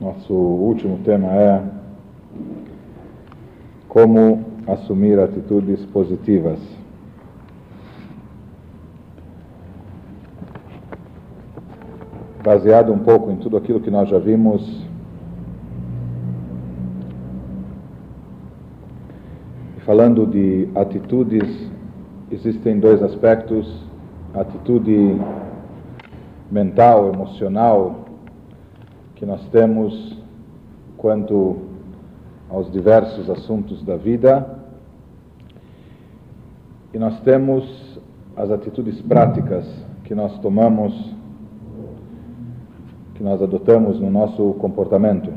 Nosso último tema é como assumir atitudes positivas. Baseado um pouco em tudo aquilo que nós já vimos, falando de atitudes, existem dois aspectos: atitude mental, emocional, que nós temos quanto aos diversos assuntos da vida, e nós temos as atitudes práticas que nós tomamos, que nós adotamos no nosso comportamento.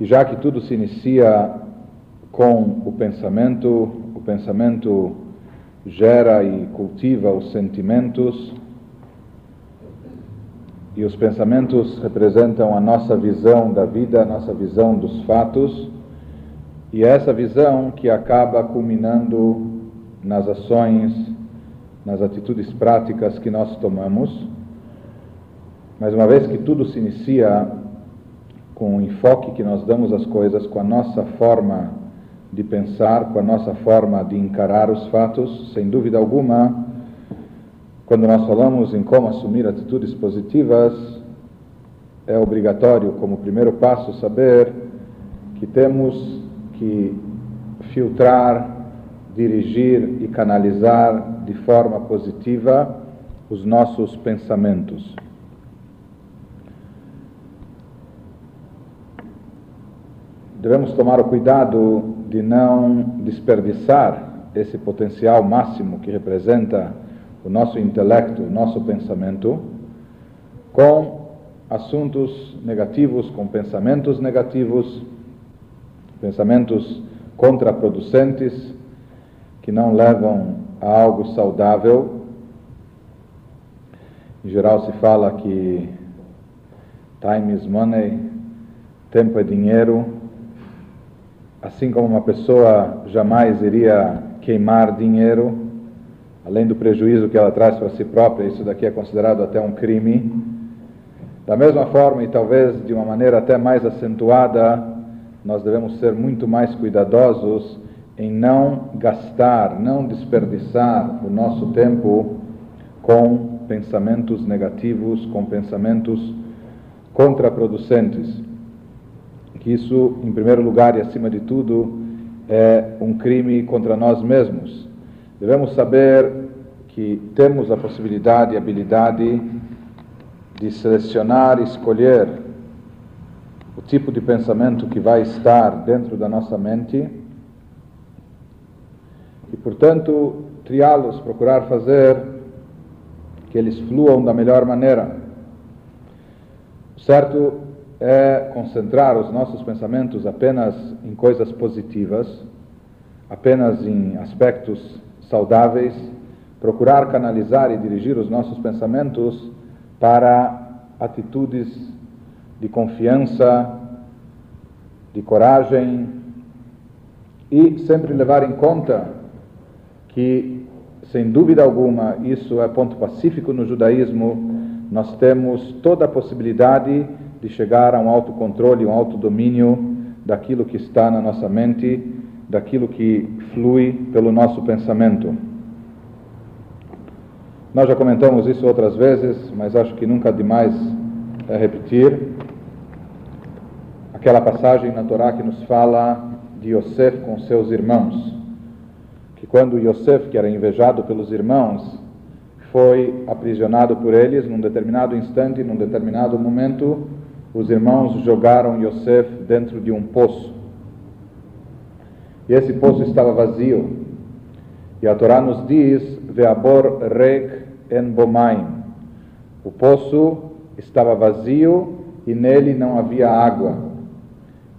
E já que tudo se inicia com o pensamento, o pensamento gera e cultiva os sentimentos, e os pensamentos representam a nossa visão da vida, a nossa visão dos fatos, e é essa visão que acaba culminando nas ações, nas atitudes práticas que nós tomamos. Mas uma vez que tudo se inicia com o enfoque que nós damos às coisas, com a nossa forma de pensar, com a nossa forma de encarar os fatos, sem dúvida alguma, quando nós falamos em como assumir atitudes positivas, é obrigatório, como primeiro passo, saber que temos que filtrar, dirigir e canalizar de forma positiva os nossos pensamentos. Devemos tomar o cuidado de não desperdiçar esse potencial máximo que representa o nosso intelecto, o nosso pensamento, com assuntos negativos, com pensamentos negativos, pensamentos contraproducentes, que não levam a algo saudável. Em geral se fala que time is money, tempo é dinheiro. Assim como uma pessoa jamais iria queimar dinheiro, além do prejuízo que ela traz para si própria, isso daqui é considerado até um crime. Da mesma forma, e talvez de uma maneira até mais acentuada, nós devemos ser muito mais cuidadosos em não gastar, não desperdiçar o nosso tempo com pensamentos negativos, com pensamentos contraproducentes. Que isso, em primeiro lugar e acima de tudo, é um crime contra nós mesmos. Devemos saber que temos a possibilidade e habilidade de selecionar e escolher o tipo de pensamento que vai estar dentro da nossa mente e, portanto, triá-los, procurar fazer que eles fluam da melhor maneira. O certo é concentrar os nossos pensamentos apenas em coisas positivas, apenas em aspectos saudáveis, procurar canalizar e dirigir os nossos pensamentos para atitudes de confiança, de coragem e sempre levar em conta que, sem dúvida alguma, isso é ponto pacífico no judaísmo, nós temos toda a possibilidade de chegar a um autocontrole, um autodomínio daquilo que está na nossa mente daquilo que flui pelo nosso pensamento. Nós já comentamos isso outras vezes, mas acho que nunca demais é repetir. Aquela passagem na Torá que nos fala de Yosef com seus irmãos. Que quando Yosef, que era invejado pelos irmãos, foi aprisionado por eles, num determinado instante, num determinado momento, os irmãos jogaram Yosef dentro de um poço. E esse poço estava vazio. E a Torá nos diz: Veabor rek en bomaim. O poço estava vazio e nele não havia água.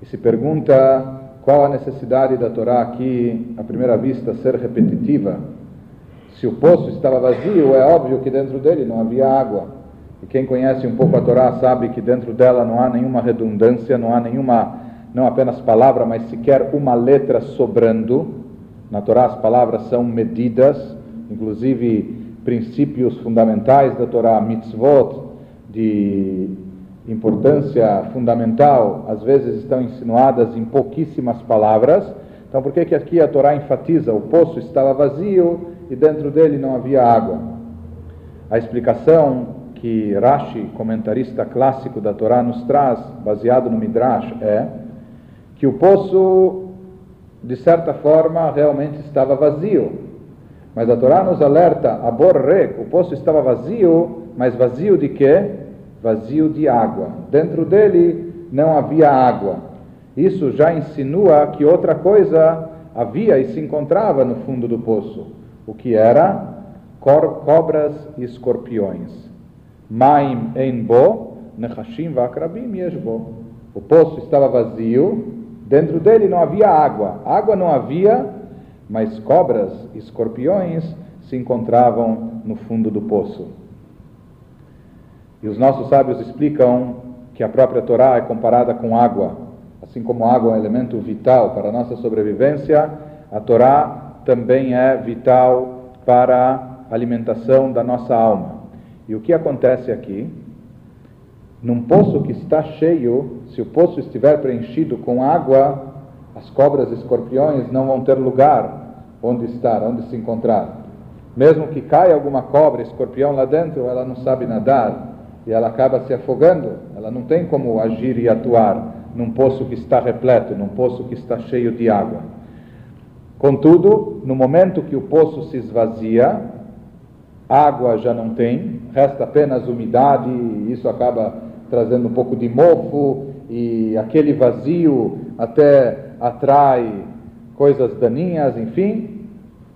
E se pergunta qual a necessidade da Torá aqui, à primeira vista, ser repetitiva. Se o poço estava vazio, é óbvio que dentro dele não havia água. E quem conhece um pouco a Torá sabe que dentro dela não há nenhuma redundância, não há nenhuma não apenas palavra, mas sequer uma letra sobrando. Na Torá as palavras são medidas, inclusive princípios fundamentais da Torá, mitzvot, de importância fundamental, às vezes estão insinuadas em pouquíssimas palavras. Então, por que, que aqui a Torá enfatiza? O poço estava vazio e dentro dele não havia água. A explicação que Rashi, comentarista clássico da Torá, nos traz, baseado no Midrash, é que o poço, de certa forma, realmente estava vazio. Mas a Torá nos alerta, a Borrek, o poço estava vazio, mas vazio de quê? Vazio de água. Dentro dele não havia água. Isso já insinua que outra coisa havia e se encontrava no fundo do poço. O que era? Cobras e escorpiões. Maim ein bo, nechashim vakrabim yeshbo. O poço estava vazio, dentro dele não havia água. Água não havia, mas cobras escorpiões se encontravam no fundo do poço. E os nossos sábios explicam que a própria Torá é comparada com água. Assim como água é um elemento vital para a nossa sobrevivência, a Torá também é vital para a alimentação da nossa alma. E o que acontece aqui? Num poço que está cheio, se o poço estiver preenchido com água, as cobras e escorpiões não vão ter lugar onde estar, onde se encontrar. Mesmo que caia alguma cobra, escorpião lá dentro, ela não sabe nadar e ela acaba se afogando. Ela não tem como agir e atuar num poço que está repleto, num poço que está cheio de água. Contudo, no momento que o poço se esvazia, água já não tem, resta apenas umidade, e isso acaba trazendo um pouco de mofo, e aquele vazio até atrai coisas daninhas, enfim.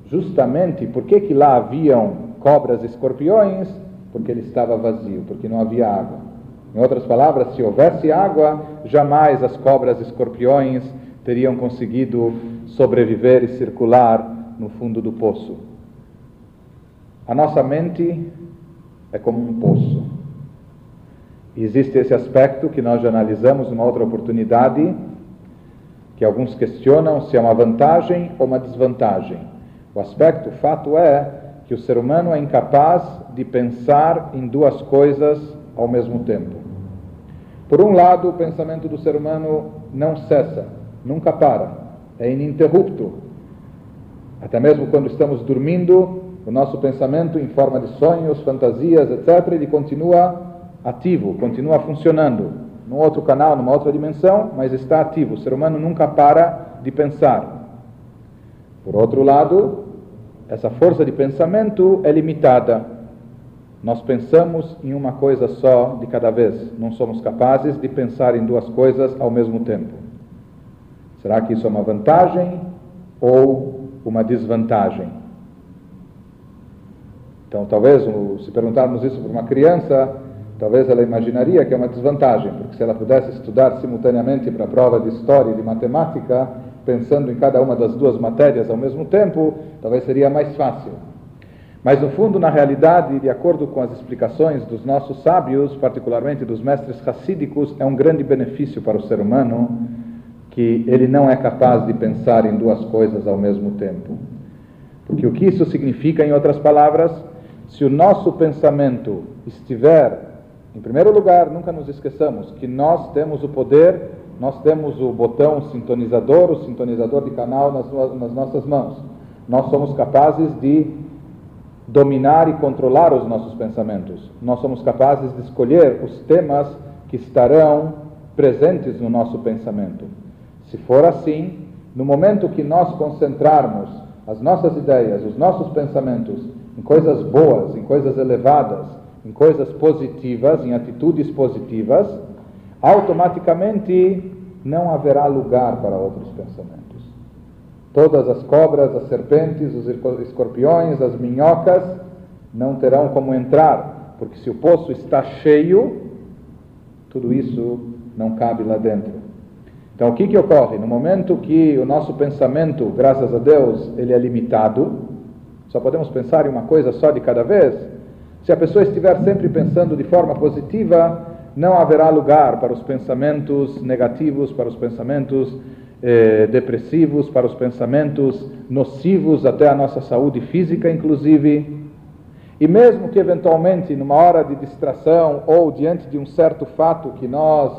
Justamente por que, que lá haviam cobras e escorpiões? Porque ele estava vazio, porque não havia água. Em outras palavras, se houvesse água, jamais as cobras e escorpiões teriam conseguido sobreviver e circular no fundo do poço. A nossa mente é como um poço. Existe esse aspecto que nós já analisamos numa outra oportunidade, que alguns questionam se é uma vantagem ou uma desvantagem. O aspecto, o fato é que o ser humano é incapaz de pensar em duas coisas ao mesmo tempo. Por um lado, o pensamento do ser humano não cessa, nunca para, é ininterrupto. Até mesmo quando estamos dormindo, o nosso pensamento em forma de sonhos, fantasias, etc., ele continua ativo, continua funcionando num outro canal, numa outra dimensão, mas está ativo. O ser humano nunca para de pensar. Por outro lado, essa força de pensamento é limitada. Nós pensamos em uma coisa só de cada vez. Não somos capazes de pensar em duas coisas ao mesmo tempo. Será que isso é uma vantagem ou uma desvantagem? Então, talvez, se perguntarmos isso para uma criança, talvez ela imaginaria que é uma desvantagem, porque se ela pudesse estudar simultaneamente para a prova de história e de matemática, pensando em cada uma das duas matérias ao mesmo tempo, talvez seria mais fácil. Mas, no fundo, na realidade, de acordo com as explicações dos nossos sábios, particularmente dos mestres racídicos, é um grande benefício para o ser humano que ele não é capaz de pensar em duas coisas ao mesmo tempo. Porque o que isso significa, em outras palavras, se o nosso pensamento estiver, em primeiro lugar, nunca nos esqueçamos que nós temos o poder, nós temos o botão sintonizador, o sintonizador de canal nas, nas nossas mãos. Nós somos capazes de dominar e controlar os nossos pensamentos. Nós somos capazes de escolher os temas que estarão presentes no nosso pensamento. Se for assim, no momento que nós concentrarmos as nossas ideias, os nossos pensamentos em coisas boas, em coisas elevadas, em coisas positivas, em atitudes positivas, automaticamente não haverá lugar para outros pensamentos. Todas as cobras, as serpentes, os escorpiões, as minhocas não terão como entrar, porque se o poço está cheio, tudo isso não cabe lá dentro. Então, o que, que ocorre? No momento que o nosso pensamento, graças a Deus, ele é limitado, só podemos pensar em uma coisa só de cada vez? Se a pessoa estiver sempre pensando de forma positiva, não haverá lugar para os pensamentos negativos, para os pensamentos eh, depressivos, para os pensamentos nocivos até a nossa saúde física, inclusive. E mesmo que eventualmente, numa hora de distração ou diante de um certo fato que nós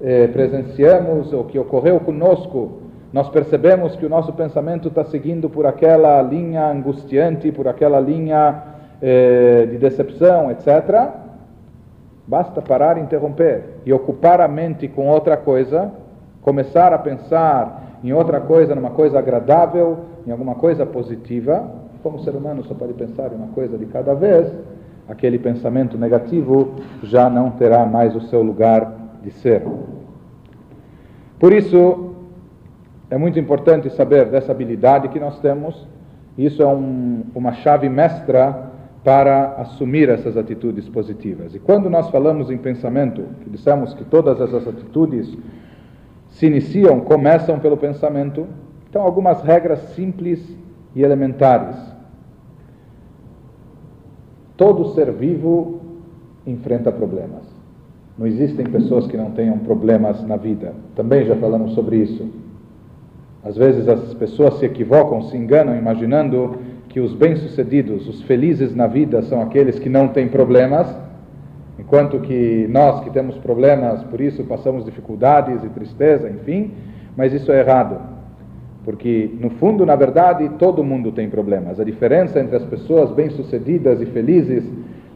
eh, presenciamos ou que ocorreu conosco, nós percebemos que o nosso pensamento está seguindo por aquela linha angustiante, por aquela linha eh, de decepção, etc. Basta parar, interromper e ocupar a mente com outra coisa, começar a pensar em outra coisa, numa coisa agradável, em alguma coisa positiva. Como o ser humano só pode pensar em uma coisa de cada vez, aquele pensamento negativo já não terá mais o seu lugar de ser. Por isso, é muito importante saber dessa habilidade que nós temos. Isso é um, uma chave mestra para assumir essas atitudes positivas. E quando nós falamos em pensamento, que dissemos que todas essas atitudes se iniciam, começam pelo pensamento, então algumas regras simples e elementares. Todo ser vivo enfrenta problemas. Não existem pessoas que não tenham problemas na vida. Também já falamos sobre isso. Às vezes as pessoas se equivocam, se enganam, imaginando que os bem-sucedidos, os felizes na vida, são aqueles que não têm problemas, enquanto que nós que temos problemas, por isso passamos dificuldades e tristeza, enfim, mas isso é errado. Porque, no fundo, na verdade, todo mundo tem problemas. A diferença entre as pessoas bem-sucedidas e felizes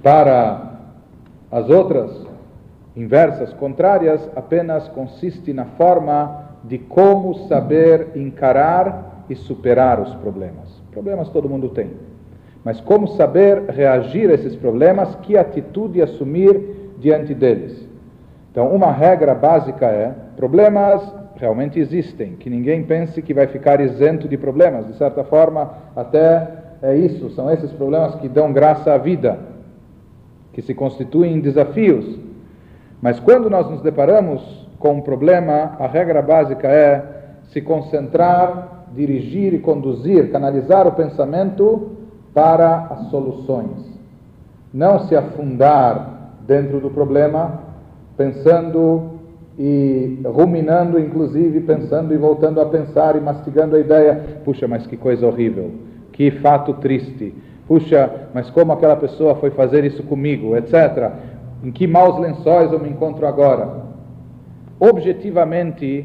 para as outras inversas, contrárias, apenas consiste na forma de como saber encarar e superar os problemas. Problemas todo mundo tem. Mas como saber reagir a esses problemas, que atitude assumir diante deles. Então, uma regra básica é: problemas realmente existem, que ninguém pense que vai ficar isento de problemas. De certa forma, até é isso, são esses problemas que dão graça à vida, que se constituem desafios. Mas quando nós nos deparamos com um problema, a regra básica é se concentrar, dirigir e conduzir, canalizar o pensamento para as soluções. Não se afundar dentro do problema, pensando e ruminando, inclusive pensando e voltando a pensar e mastigando a ideia: puxa, mas que coisa horrível, que fato triste, puxa, mas como aquela pessoa foi fazer isso comigo, etc. Em que maus lençóis eu me encontro agora? objetivamente,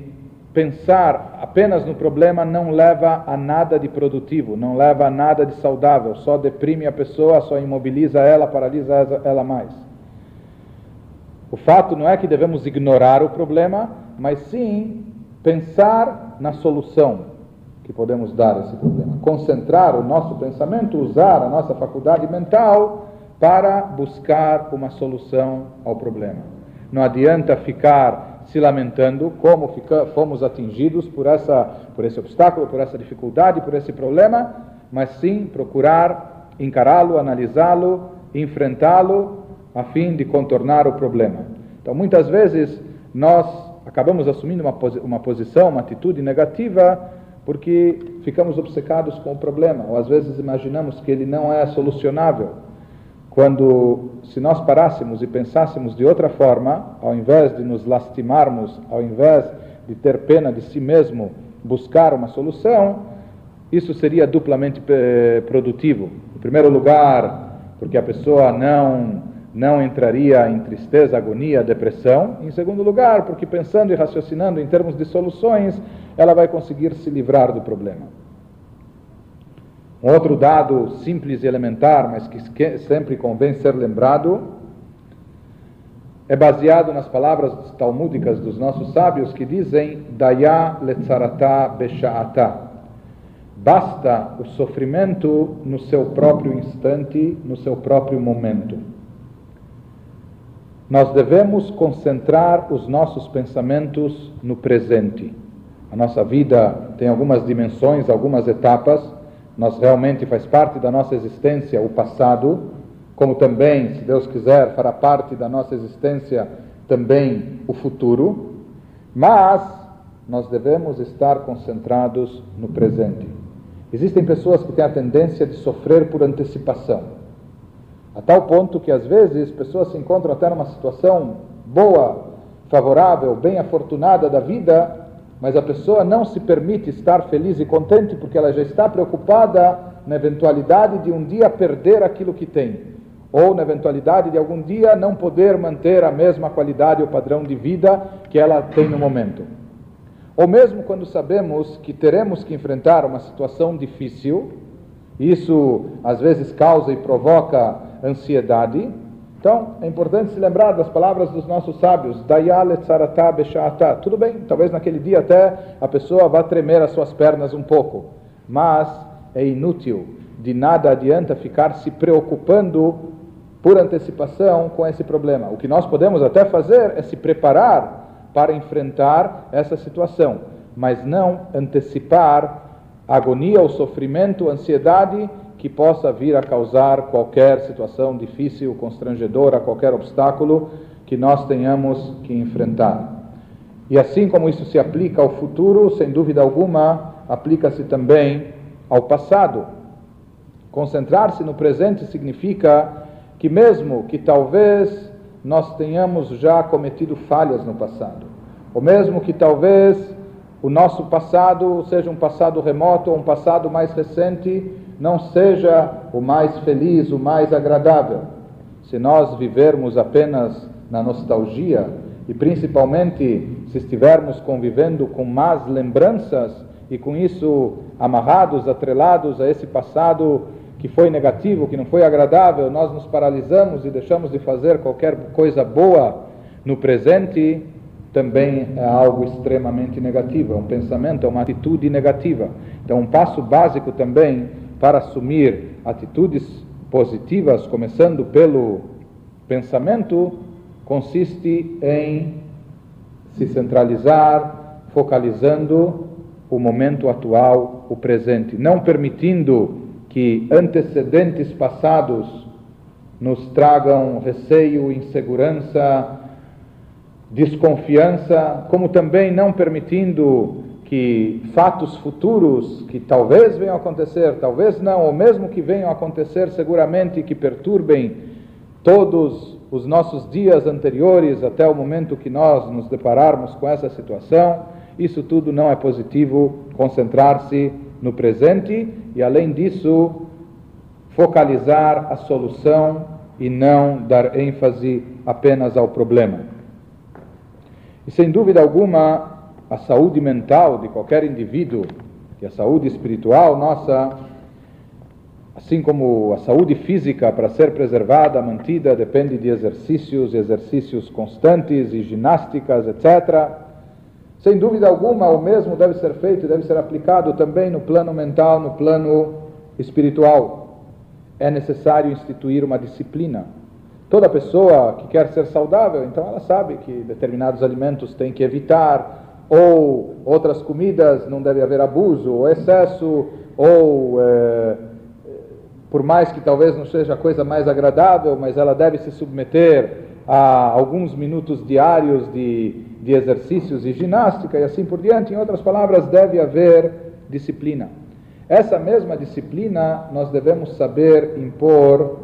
pensar apenas no problema não leva a nada de produtivo, não leva a nada de saudável, só deprime a pessoa, só imobiliza ela, paralisa ela mais. O fato não é que devemos ignorar o problema, mas sim pensar na solução que podemos dar a esse problema. Concentrar o nosso pensamento, usar a nossa faculdade mental para buscar uma solução ao problema. Não adianta ficar se lamentando como fica, fomos atingidos por, essa, por esse obstáculo, por essa dificuldade, por esse problema, mas sim procurar encará-lo, analisá-lo, enfrentá-lo, a fim de contornar o problema. Então, muitas vezes, nós acabamos assumindo uma, uma posição, uma atitude negativa, porque ficamos obcecados com o problema, ou às vezes imaginamos que ele não é solucionável. Quando, se nós parássemos e pensássemos de outra forma, ao invés de nos lastimarmos, ao invés de ter pena de si mesmo, buscar uma solução, isso seria duplamente eh, produtivo. Em primeiro lugar, porque a pessoa não não entraria em tristeza, agonia, depressão. Em segundo lugar, porque pensando e raciocinando em termos de soluções, ela vai conseguir se livrar do problema. Um outro dado simples e elementar, mas que sempre convém ser lembrado, é baseado nas palavras talmúdicas dos nossos sábios que dizem Daya letzarata besha'ata. Basta o sofrimento no seu próprio instante, no seu próprio momento. Nós devemos concentrar os nossos pensamentos no presente. A nossa vida tem algumas dimensões, algumas etapas nós realmente faz parte da nossa existência o passado, como também, se Deus quiser, fará parte da nossa existência também o futuro, mas nós devemos estar concentrados no presente. Existem pessoas que têm a tendência de sofrer por antecipação, a tal ponto que às vezes pessoas se encontram até numa situação boa, favorável, bem afortunada da vida, mas a pessoa não se permite estar feliz e contente porque ela já está preocupada na eventualidade de um dia perder aquilo que tem, ou na eventualidade de algum dia não poder manter a mesma qualidade ou padrão de vida que ela tem no momento. Ou mesmo quando sabemos que teremos que enfrentar uma situação difícil, isso às vezes causa e provoca ansiedade. Então, é importante se lembrar das palavras dos nossos sábios, Tudo bem, talvez naquele dia até a pessoa vá tremer as suas pernas um pouco, mas é inútil, de nada adianta ficar se preocupando por antecipação com esse problema. O que nós podemos até fazer é se preparar para enfrentar essa situação, mas não antecipar agonia ou sofrimento, ansiedade que possa vir a causar qualquer situação difícil, constrangedora, qualquer obstáculo que nós tenhamos que enfrentar. E assim como isso se aplica ao futuro, sem dúvida alguma, aplica-se também ao passado. Concentrar-se no presente significa que, mesmo que talvez nós tenhamos já cometido falhas no passado, ou mesmo que talvez o nosso passado seja um passado remoto ou um passado mais recente, não seja o mais feliz, o mais agradável. Se nós vivermos apenas na nostalgia e principalmente se estivermos convivendo com más lembranças e com isso amarrados, atrelados a esse passado que foi negativo, que não foi agradável, nós nos paralisamos e deixamos de fazer qualquer coisa boa no presente, também é algo extremamente negativo, é um pensamento, é uma atitude negativa. Então, um passo básico também para assumir atitudes positivas, começando pelo pensamento, consiste em se centralizar, focalizando o momento atual, o presente, não permitindo que antecedentes passados nos tragam receio, insegurança, desconfiança, como também não permitindo que fatos futuros que talvez venham a acontecer, talvez não, ou mesmo que venham a acontecer seguramente que perturbem todos os nossos dias anteriores até o momento que nós nos depararmos com essa situação, isso tudo não é positivo, concentrar-se no presente e, além disso, focalizar a solução e não dar ênfase apenas ao problema. E sem dúvida alguma, a saúde mental de qualquer indivíduo e a saúde espiritual nossa, assim como a saúde física para ser preservada, mantida, depende de exercícios, exercícios constantes e ginásticas, etc. Sem dúvida alguma, o mesmo deve ser feito e deve ser aplicado também no plano mental, no plano espiritual. É necessário instituir uma disciplina Toda pessoa que quer ser saudável, então ela sabe que determinados alimentos tem que evitar, ou outras comidas não deve haver abuso, ou excesso, ou é, por mais que talvez não seja a coisa mais agradável, mas ela deve se submeter a alguns minutos diários de, de exercícios e ginástica e assim por diante. Em outras palavras, deve haver disciplina. Essa mesma disciplina nós devemos saber impor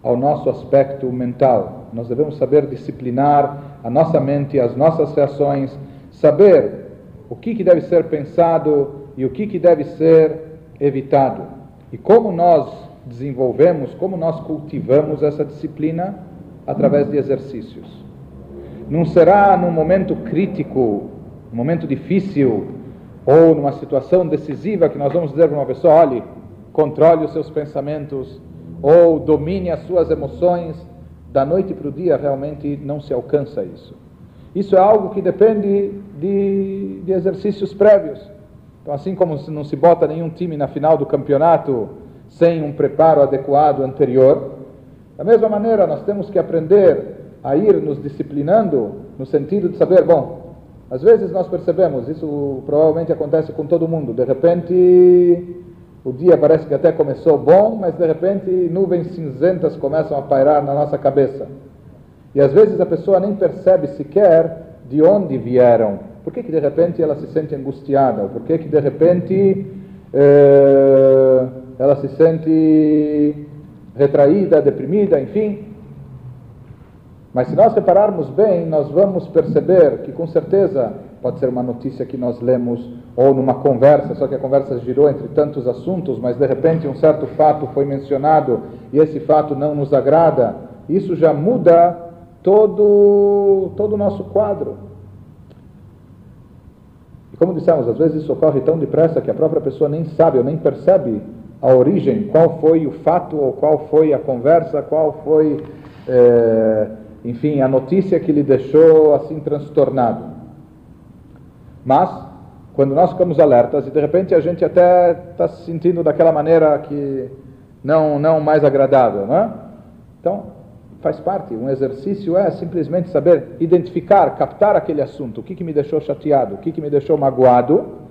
ao nosso aspecto mental. Nós devemos saber disciplinar a nossa mente, as nossas reações, saber o que, que deve ser pensado e o que, que deve ser evitado. E como nós desenvolvemos, como nós cultivamos essa disciplina? Através de exercícios. Não será num momento crítico, um momento difícil, ou numa situação decisiva que nós vamos dizer para uma pessoa: olhe, controle os seus pensamentos, ou domine as suas emoções, da noite para o dia realmente não se alcança isso. Isso é algo que depende de, de exercícios prévios. Então, assim como não se bota nenhum time na final do campeonato sem um preparo adequado anterior, da mesma maneira nós temos que aprender a ir nos disciplinando no sentido de saber, bom, às vezes nós percebemos, isso provavelmente acontece com todo mundo, de repente o dia parece que até começou bom, mas de repente nuvens cinzentas começam a pairar na nossa cabeça. E às vezes a pessoa nem percebe sequer de onde vieram. Por que, que de repente ela se sente angustiada? Ou por que, que de repente eh, ela se sente retraída, deprimida, enfim? Mas se nós repararmos bem, nós vamos perceber que com certeza pode ser uma notícia que nós lemos ou numa conversa, só que a conversa girou entre tantos assuntos, mas de repente um certo fato foi mencionado e esse fato não nos agrada, isso já muda todo, todo o nosso quadro. E como dissemos, às vezes isso ocorre tão depressa que a própria pessoa nem sabe ou nem percebe a origem, qual foi o fato ou qual foi a conversa, qual foi, é, enfim, a notícia que lhe deixou assim transtornado. Mas, quando nós ficamos alertas e de repente a gente até está se sentindo daquela maneira que não, não mais agradável, não é? Então, faz parte. Um exercício é simplesmente saber identificar, captar aquele assunto, o que, que me deixou chateado, o que, que me deixou magoado,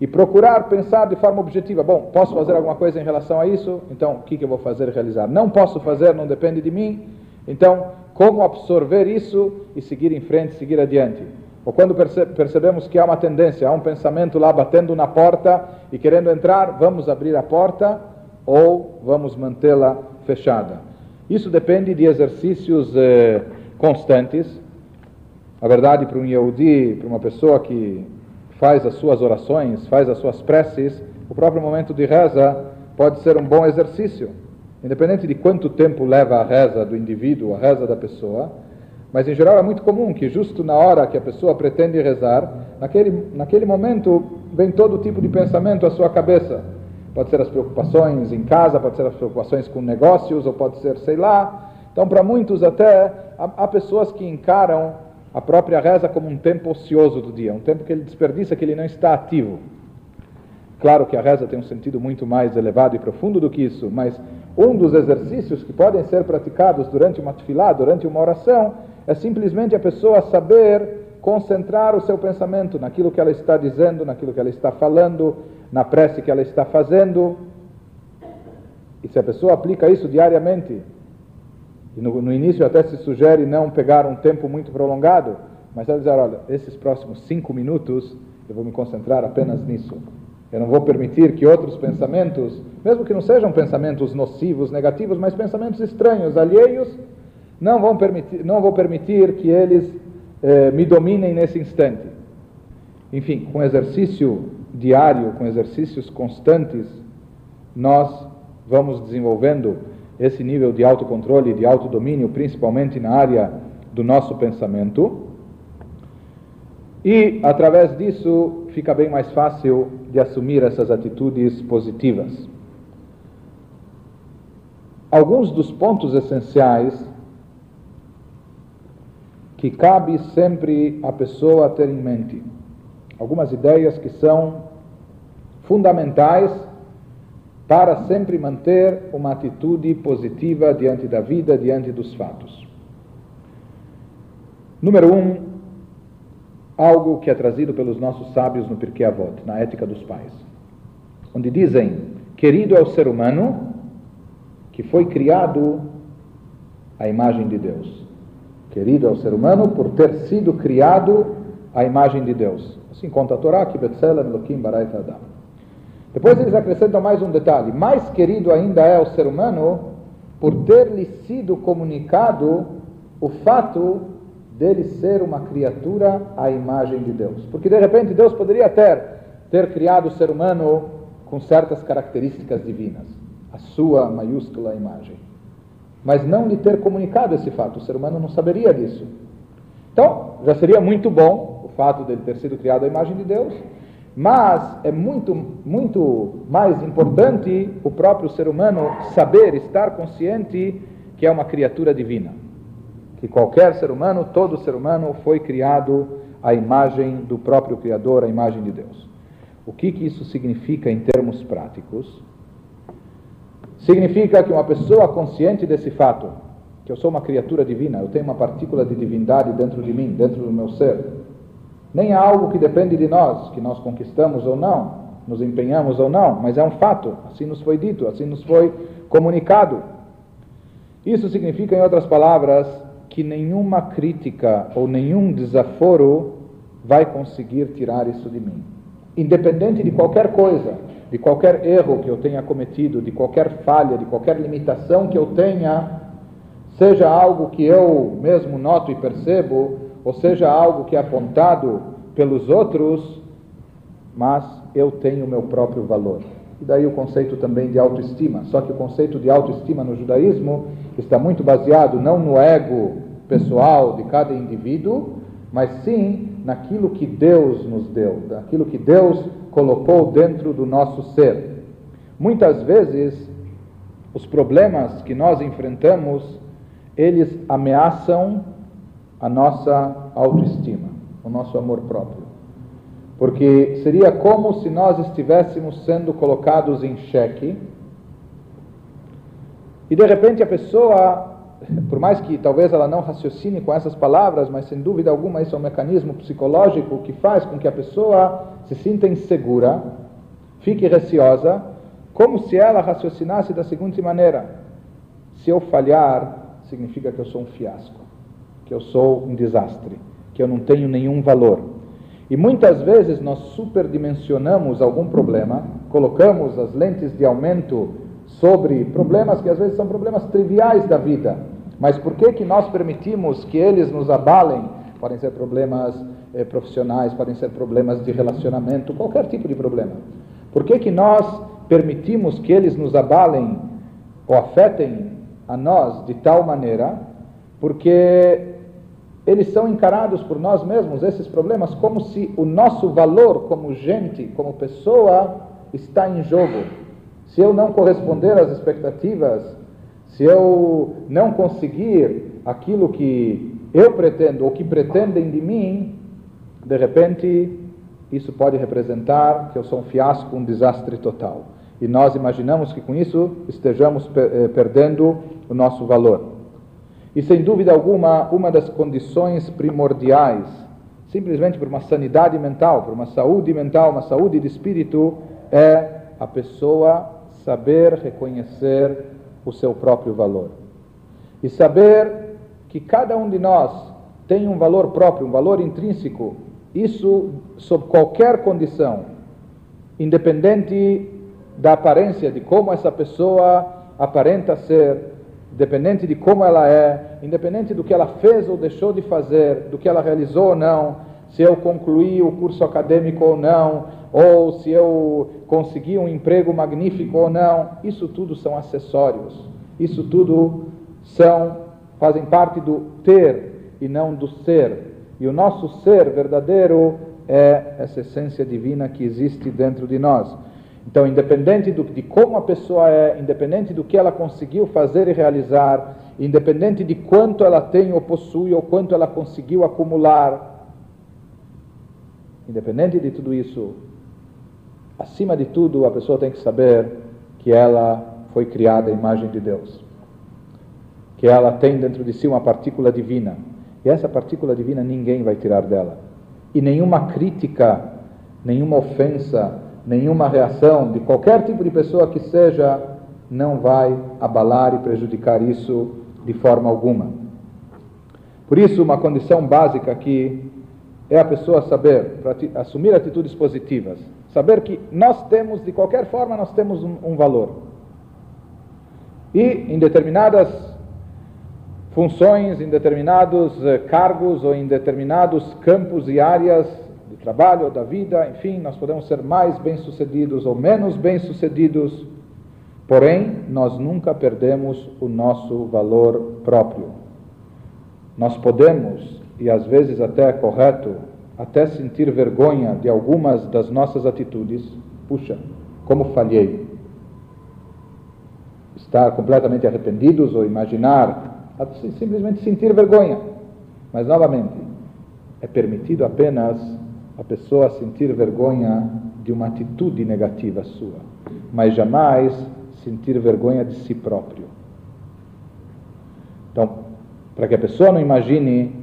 e procurar pensar de forma objetiva. Bom, posso fazer alguma coisa em relação a isso? Então, o que, que eu vou fazer realizar? Não posso fazer, não depende de mim. Então, como absorver isso e seguir em frente, seguir adiante? Ou quando perce percebemos que há uma tendência, há um pensamento lá batendo na porta e querendo entrar, vamos abrir a porta ou vamos mantê-la fechada. Isso depende de exercícios eh, constantes. A verdade, para um Yehudi, para uma pessoa que faz as suas orações, faz as suas preces, o próprio momento de reza pode ser um bom exercício. Independente de quanto tempo leva a reza do indivíduo, a reza da pessoa, mas em geral é muito comum que justo na hora que a pessoa pretende rezar, naquele, naquele momento vem todo tipo de pensamento à sua cabeça. Pode ser as preocupações em casa, pode ser as preocupações com negócios, ou pode ser, sei lá. Então, para muitos até, há, há pessoas que encaram a própria reza como um tempo ocioso do dia, um tempo que ele desperdiça, que ele não está ativo. Claro que a reza tem um sentido muito mais elevado e profundo do que isso, mas um dos exercícios que podem ser praticados durante uma tefilá, durante uma oração, é simplesmente a pessoa saber concentrar o seu pensamento naquilo que ela está dizendo, naquilo que ela está falando, na prece que ela está fazendo. E se a pessoa aplica isso diariamente, e no, no início até se sugere não pegar um tempo muito prolongado, mas ela dizer, olha, esses próximos cinco minutos eu vou me concentrar apenas nisso. Eu não vou permitir que outros pensamentos, mesmo que não sejam pensamentos nocivos, negativos, mas pensamentos estranhos, alheios, não, vão permitir, não vou permitir que eles eh, me dominem nesse instante. Enfim, com exercício diário, com exercícios constantes, nós vamos desenvolvendo esse nível de autocontrole e de autodomínio, principalmente na área do nosso pensamento. E, através disso, fica bem mais fácil de assumir essas atitudes positivas. Alguns dos pontos essenciais que cabe sempre a pessoa ter em mente. Algumas ideias que são fundamentais para sempre manter uma atitude positiva diante da vida, diante dos fatos. Número um, algo que é trazido pelos nossos sábios no Pirkei Avot, na Ética dos Pais, onde dizem: querido é o ser humano que foi criado à imagem de Deus querido ao ser humano por ter sido criado à imagem de Deus. Assim conta a Torá, que Betzelem, Elohim, Barait Adam. Depois eles acrescentam mais um detalhe. Mais querido ainda é o ser humano por ter-lhe sido comunicado o fato dele ser uma criatura à imagem de Deus. Porque de repente Deus poderia ter, ter criado o ser humano com certas características divinas, a sua maiúscula imagem mas não lhe ter comunicado esse fato. O ser humano não saberia disso. Então, já seria muito bom o fato dele ter sido criado à imagem de Deus, mas é muito, muito mais importante o próprio ser humano saber, estar consciente que é uma criatura divina. Que qualquer ser humano, todo ser humano, foi criado à imagem do próprio Criador, à imagem de Deus. O que, que isso significa em termos práticos? Significa que uma pessoa consciente desse fato, que eu sou uma criatura divina, eu tenho uma partícula de divindade dentro de mim, dentro do meu ser, nem é algo que depende de nós, que nós conquistamos ou não, nos empenhamos ou não, mas é um fato, assim nos foi dito, assim nos foi comunicado. Isso significa, em outras palavras, que nenhuma crítica ou nenhum desaforo vai conseguir tirar isso de mim, independente de qualquer coisa de qualquer erro que eu tenha cometido, de qualquer falha, de qualquer limitação que eu tenha, seja algo que eu mesmo noto e percebo, ou seja algo que é apontado pelos outros, mas eu tenho o meu próprio valor. E daí o conceito também de autoestima. Só que o conceito de autoestima no judaísmo está muito baseado não no ego pessoal de cada indivíduo, mas sim naquilo que Deus nos deu, naquilo que Deus colocou dentro do nosso ser. Muitas vezes, os problemas que nós enfrentamos, eles ameaçam a nossa autoestima, o nosso amor próprio. Porque seria como se nós estivéssemos sendo colocados em xeque e de repente a pessoa por mais que talvez ela não raciocine com essas palavras, mas sem dúvida alguma isso é um mecanismo psicológico que faz com que a pessoa se sinta insegura, fique receosa, como se ela raciocinasse da seguinte maneira: se eu falhar, significa que eu sou um fiasco, que eu sou um desastre, que eu não tenho nenhum valor. E muitas vezes nós superdimensionamos algum problema, colocamos as lentes de aumento sobre problemas que às vezes são problemas triviais da vida. Mas por que que nós permitimos que eles nos abalem? Podem ser problemas eh, profissionais, podem ser problemas de relacionamento, qualquer tipo de problema. Por que que nós permitimos que eles nos abalem ou afetem a nós de tal maneira? Porque eles são encarados por nós mesmos, esses problemas, como se o nosso valor como gente, como pessoa, está em jogo. Se eu não corresponder às expectativas, se eu não conseguir aquilo que eu pretendo ou que pretendem de mim, de repente isso pode representar que eu sou um fiasco, um desastre total. E nós imaginamos que com isso estejamos eh, perdendo o nosso valor. E sem dúvida alguma, uma das condições primordiais, simplesmente por uma sanidade mental, por uma saúde mental, uma saúde de espírito, é a pessoa saber reconhecer o seu próprio valor. E saber que cada um de nós tem um valor próprio, um valor intrínseco, isso sob qualquer condição, independente da aparência, de como essa pessoa aparenta ser, independente de como ela é, independente do que ela fez ou deixou de fazer, do que ela realizou ou não, se eu concluí o curso acadêmico ou não, ou se eu consegui um emprego magnífico ou não, isso tudo são acessórios. Isso tudo são fazem parte do ter e não do ser. E o nosso ser verdadeiro é essa essência divina que existe dentro de nós. Então, independente do, de como a pessoa é, independente do que ela conseguiu fazer e realizar, independente de quanto ela tem ou possui ou quanto ela conseguiu acumular, independente de tudo isso, acima de tudo, a pessoa tem que saber que ela foi criada à imagem de Deus. Que ela tem dentro de si uma partícula divina. E essa partícula divina ninguém vai tirar dela. E nenhuma crítica, nenhuma ofensa, nenhuma reação de qualquer tipo de pessoa que seja, não vai abalar e prejudicar isso de forma alguma. Por isso, uma condição básica aqui é a pessoa saber, assumir atitudes positivas, saber que nós temos, de qualquer forma, nós temos um, um valor. E em determinadas funções, em determinados eh, cargos ou em determinados campos e áreas de trabalho ou da vida, enfim, nós podemos ser mais bem-sucedidos ou menos bem-sucedidos, porém, nós nunca perdemos o nosso valor próprio. Nós podemos, e às vezes até é correto, até sentir vergonha de algumas das nossas atitudes. Puxa, como falhei estar completamente arrependidos ou imaginar, simplesmente sentir vergonha. Mas, novamente, é permitido apenas a pessoa sentir vergonha de uma atitude negativa sua, mas jamais sentir vergonha de si próprio. Então, para que a pessoa não imagine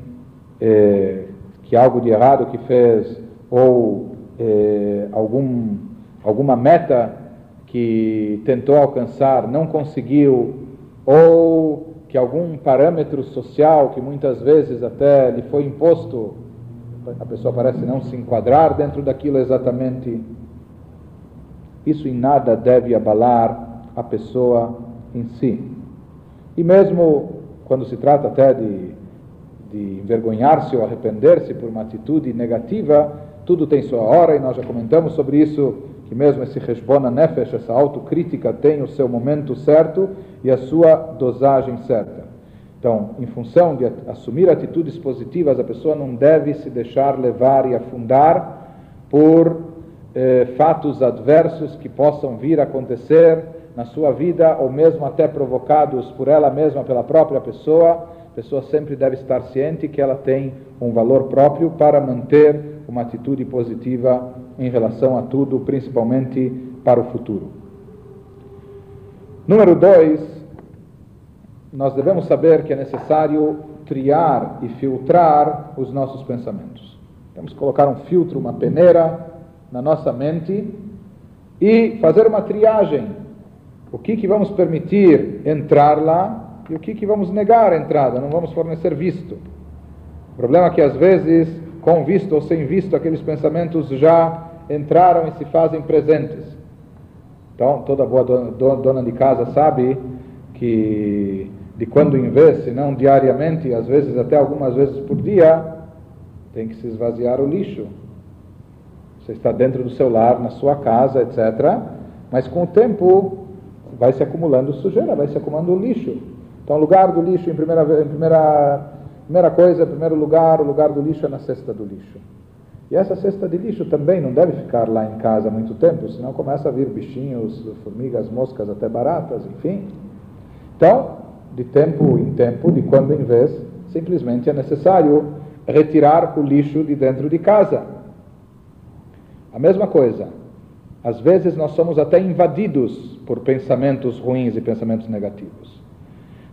eh, que algo de errado que fez ou eh, algum, alguma meta que tentou alcançar não conseguiu, ou que algum parâmetro social que muitas vezes até lhe foi imposto, a pessoa parece não se enquadrar dentro daquilo exatamente. Isso em nada deve abalar a pessoa em si. E mesmo quando se trata até de, de envergonhar-se ou arrepender-se por uma atitude negativa, tudo tem sua hora e nós já comentamos sobre isso, que mesmo esse Heshbona Nefesh, essa autocrítica, tem o seu momento certo e a sua dosagem certa. Então, em função de assumir atitudes positivas, a pessoa não deve se deixar levar e afundar por eh, fatos adversos que possam vir a acontecer na sua vida ou mesmo até provocados por ela mesma, pela própria pessoa. A pessoa sempre deve estar ciente que ela tem um valor próprio para manter uma atitude positiva em relação a tudo, principalmente para o futuro. Número dois, nós devemos saber que é necessário triar e filtrar os nossos pensamentos. Temos que colocar um filtro, uma peneira na nossa mente e fazer uma triagem. O que, que vamos permitir entrar lá e o que, que vamos negar a entrada, não vamos fornecer visto. O problema é que às vezes, com visto ou sem visto, aqueles pensamentos já entraram e se fazem presentes. Então, toda boa dona de casa sabe que de quando em vez, se não diariamente, às vezes até algumas vezes por dia, tem que se esvaziar o lixo. Você está dentro do seu lar, na sua casa, etc. Mas com o tempo vai se acumulando sujeira, vai se acumulando lixo. Então, lugar do lixo, em primeira, em primeira, primeira coisa, em primeiro lugar, o lugar do lixo é na cesta do lixo. E essa cesta de lixo também não deve ficar lá em casa muito tempo, senão começa a vir bichinhos, formigas, moscas, até baratas, enfim. Então, de tempo em tempo, de quando em vez, simplesmente é necessário retirar o lixo de dentro de casa. A mesma coisa, às vezes nós somos até invadidos por pensamentos ruins e pensamentos negativos.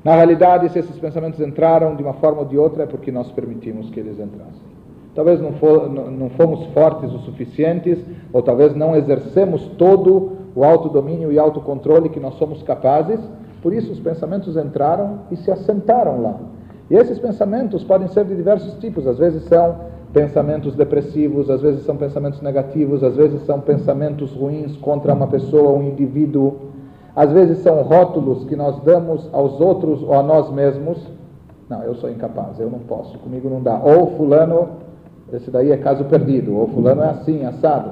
Na realidade, se esses pensamentos entraram de uma forma ou de outra, é porque nós permitimos que eles entrassem. Talvez não, for, não fomos fortes o suficientes, ou talvez não exercemos todo o autodomínio e autocontrole que nós somos capazes, por isso os pensamentos entraram e se assentaram lá. E esses pensamentos podem ser de diversos tipos, às vezes são pensamentos depressivos, às vezes são pensamentos negativos, às vezes são pensamentos ruins contra uma pessoa um indivíduo, às vezes são rótulos que nós damos aos outros ou a nós mesmos. Não, eu sou incapaz, eu não posso, comigo não dá. Ou fulano esse daí é caso perdido, ou fulano é assim, assado.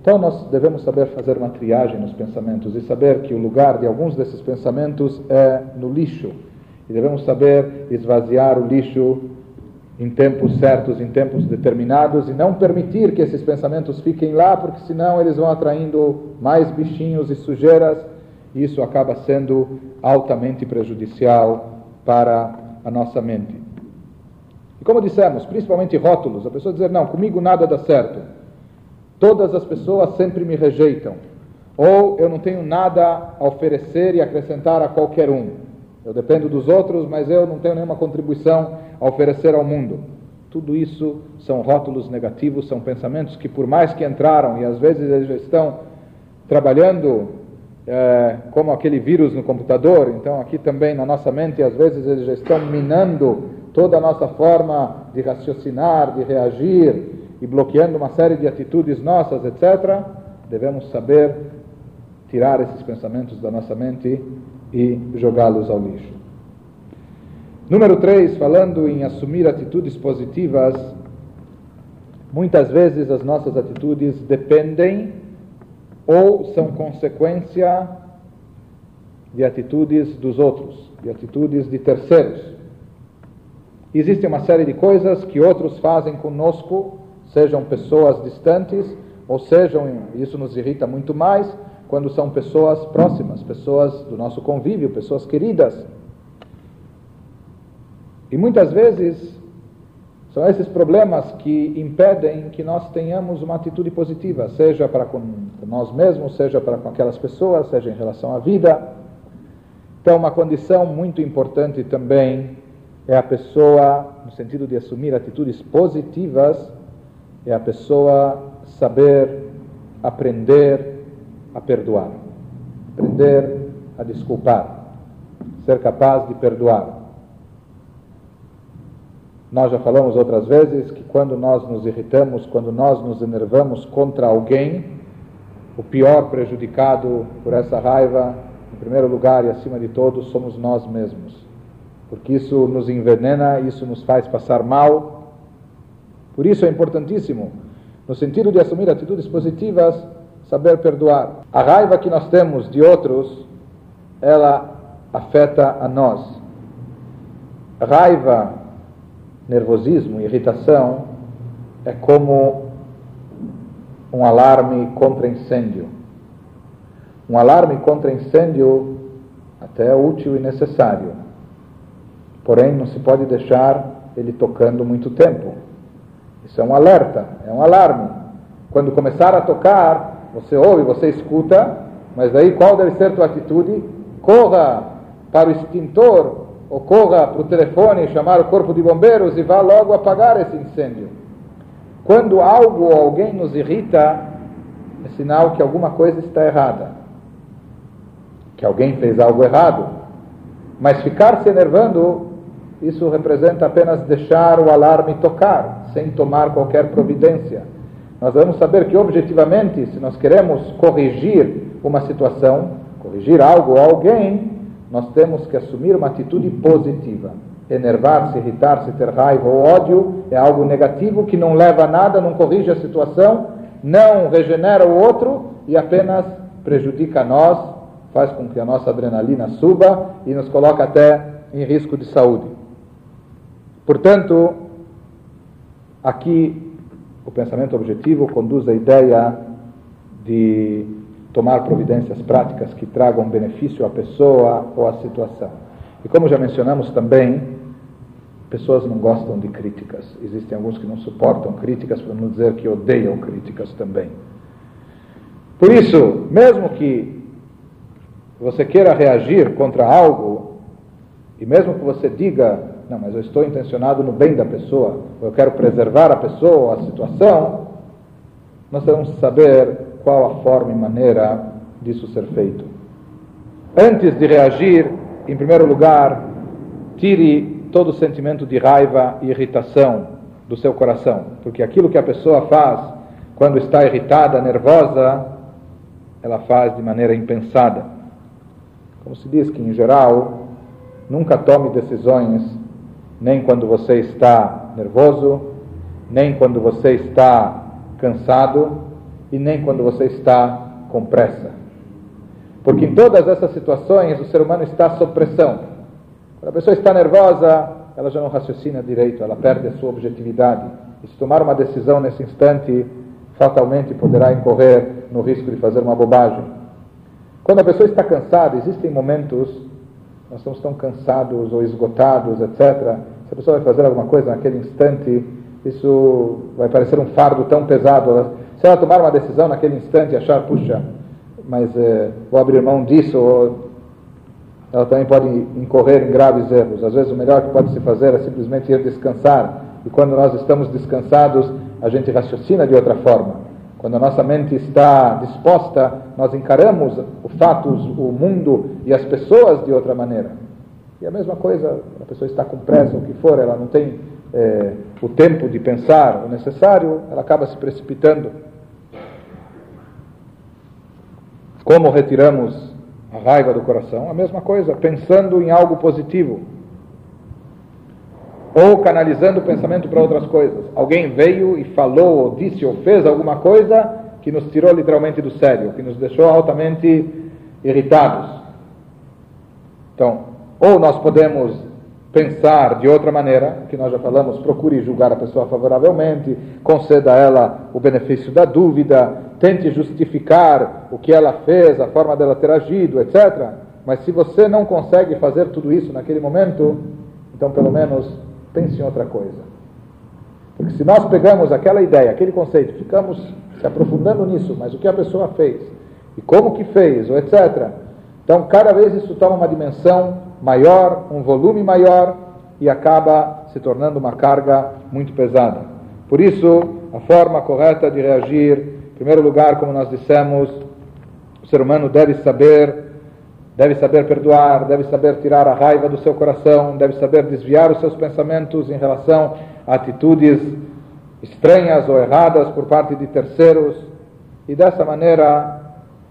Então nós devemos saber fazer uma triagem nos pensamentos e saber que o lugar de alguns desses pensamentos é no lixo. E devemos saber esvaziar o lixo em tempos certos, em tempos determinados, e não permitir que esses pensamentos fiquem lá, porque senão eles vão atraindo mais bichinhos e sujeiras, e isso acaba sendo altamente prejudicial para a nossa mente. E como dissemos, principalmente rótulos, a pessoa dizer, não, comigo nada dá certo. Todas as pessoas sempre me rejeitam. Ou eu não tenho nada a oferecer e acrescentar a qualquer um. Eu dependo dos outros, mas eu não tenho nenhuma contribuição a oferecer ao mundo. Tudo isso são rótulos negativos, são pensamentos que, por mais que entraram e às vezes eles já estão trabalhando é, como aquele vírus no computador, então aqui também na nossa mente, às vezes eles já estão minando toda a nossa forma de raciocinar, de reagir e bloqueando uma série de atitudes nossas, etc., devemos saber tirar esses pensamentos da nossa mente e jogá-los ao lixo. Número 3, falando em assumir atitudes positivas, muitas vezes as nossas atitudes dependem ou são consequência de atitudes dos outros, de atitudes de terceiros. Existe uma série de coisas que outros fazem conosco, sejam pessoas distantes, ou sejam, isso nos irrita muito mais, quando são pessoas próximas, pessoas do nosso convívio, pessoas queridas. E muitas vezes são esses problemas que impedem que nós tenhamos uma atitude positiva, seja para com nós mesmos, seja para com aquelas pessoas, seja em relação à vida. Então, uma condição muito importante também é a pessoa, no sentido de assumir atitudes positivas, é a pessoa saber aprender a perdoar, aprender a desculpar, ser capaz de perdoar. Nós já falamos outras vezes que quando nós nos irritamos, quando nós nos enervamos contra alguém, o pior prejudicado por essa raiva, em primeiro lugar e acima de todos, somos nós mesmos. porque isso nos envenena, isso nos faz passar mal. Por isso é importantíssimo, no sentido de assumir atitudes positivas, saber perdoar. A raiva que nós temos de outros, ela afeta a nós. Raiva, nervosismo, irritação é como um alarme contra incêndio. Um alarme contra incêndio até é útil e necessário. Porém, não se pode deixar ele tocando muito tempo. Isso é um alerta, é um alarme. Quando começar a tocar, você ouve, você escuta, mas daí qual deve ser a tua atitude? Corra para o extintor, ou corra para o telefone, chamar o corpo de bombeiros e vá logo apagar esse incêndio. Quando algo ou alguém nos irrita, é sinal que alguma coisa está errada, que alguém fez algo errado. Mas ficar se enervando, isso representa apenas deixar o alarme tocar, sem tomar qualquer providência. Nós vamos saber que, objetivamente, se nós queremos corrigir uma situação, corrigir algo ou alguém, nós temos que assumir uma atitude positiva. Enervar-se, irritar-se, ter raiva ou ódio é algo negativo que não leva a nada, não corrige a situação, não regenera o outro e apenas prejudica a nós, faz com que a nossa adrenalina suba e nos coloca até em risco de saúde. Portanto, aqui o pensamento objetivo conduz à ideia de tomar providências práticas que tragam benefício à pessoa ou à situação. E como já mencionamos também, pessoas não gostam de críticas. Existem alguns que não suportam críticas, para não dizer que odeiam críticas também. Por isso, mesmo que você queira reagir contra algo, e mesmo que você diga, não, mas eu estou intencionado no bem da pessoa, eu quero preservar a pessoa a situação, nós temos que saber qual a forma e maneira disso ser feito. Antes de reagir, em primeiro lugar, tire todo o sentimento de raiva e irritação do seu coração, porque aquilo que a pessoa faz quando está irritada, nervosa, ela faz de maneira impensada. Como se diz que, em geral, nunca tome decisões nem quando você está nervoso, nem quando você está cansado, e nem quando você está com pressa. Porque em todas essas situações o ser humano está sob pressão. Quando a pessoa está nervosa, ela já não raciocina direito, ela perde a sua objetividade. E se tomar uma decisão nesse instante, fatalmente poderá incorrer no risco de fazer uma bobagem. Quando a pessoa está cansada, existem momentos, nós estamos tão cansados ou esgotados, etc. Se a pessoa vai fazer alguma coisa naquele instante, isso vai parecer um fardo tão pesado. Se ela tomar uma decisão naquele instante achar, puxa, mas é, vou abrir mão disso, ou ela também pode incorrer em graves erros. Às vezes o melhor que pode se fazer é simplesmente ir descansar. E quando nós estamos descansados, a gente raciocina de outra forma. Quando a nossa mente está disposta, nós encaramos o fato, o mundo e as pessoas de outra maneira. E a mesma coisa, a pessoa está com pressa, o que for, ela não tem é, o tempo de pensar o necessário, ela acaba se precipitando. Como retiramos a raiva do coração? A mesma coisa, pensando em algo positivo. Ou canalizando o pensamento para outras coisas. Alguém veio e falou, ou disse, ou fez alguma coisa que nos tirou literalmente do sério, que nos deixou altamente irritados. Então, ou nós podemos pensar de outra maneira, que nós já falamos, procure julgar a pessoa favoravelmente, conceda a ela o benefício da dúvida, tente justificar o que ela fez, a forma dela ter agido, etc. Mas se você não consegue fazer tudo isso naquele momento, então pelo menos pense em outra coisa. Porque se nós pegamos aquela ideia, aquele conceito, ficamos se aprofundando nisso, mas o que a pessoa fez, e como que fez, ou etc. Então cada vez isso toma uma dimensão maior, um volume maior e acaba se tornando uma carga muito pesada. Por isso, a forma correta de reagir, em primeiro lugar, como nós dissemos, o ser humano deve saber, deve saber perdoar, deve saber tirar a raiva do seu coração, deve saber desviar os seus pensamentos em relação a atitudes estranhas ou erradas por parte de terceiros, e dessa maneira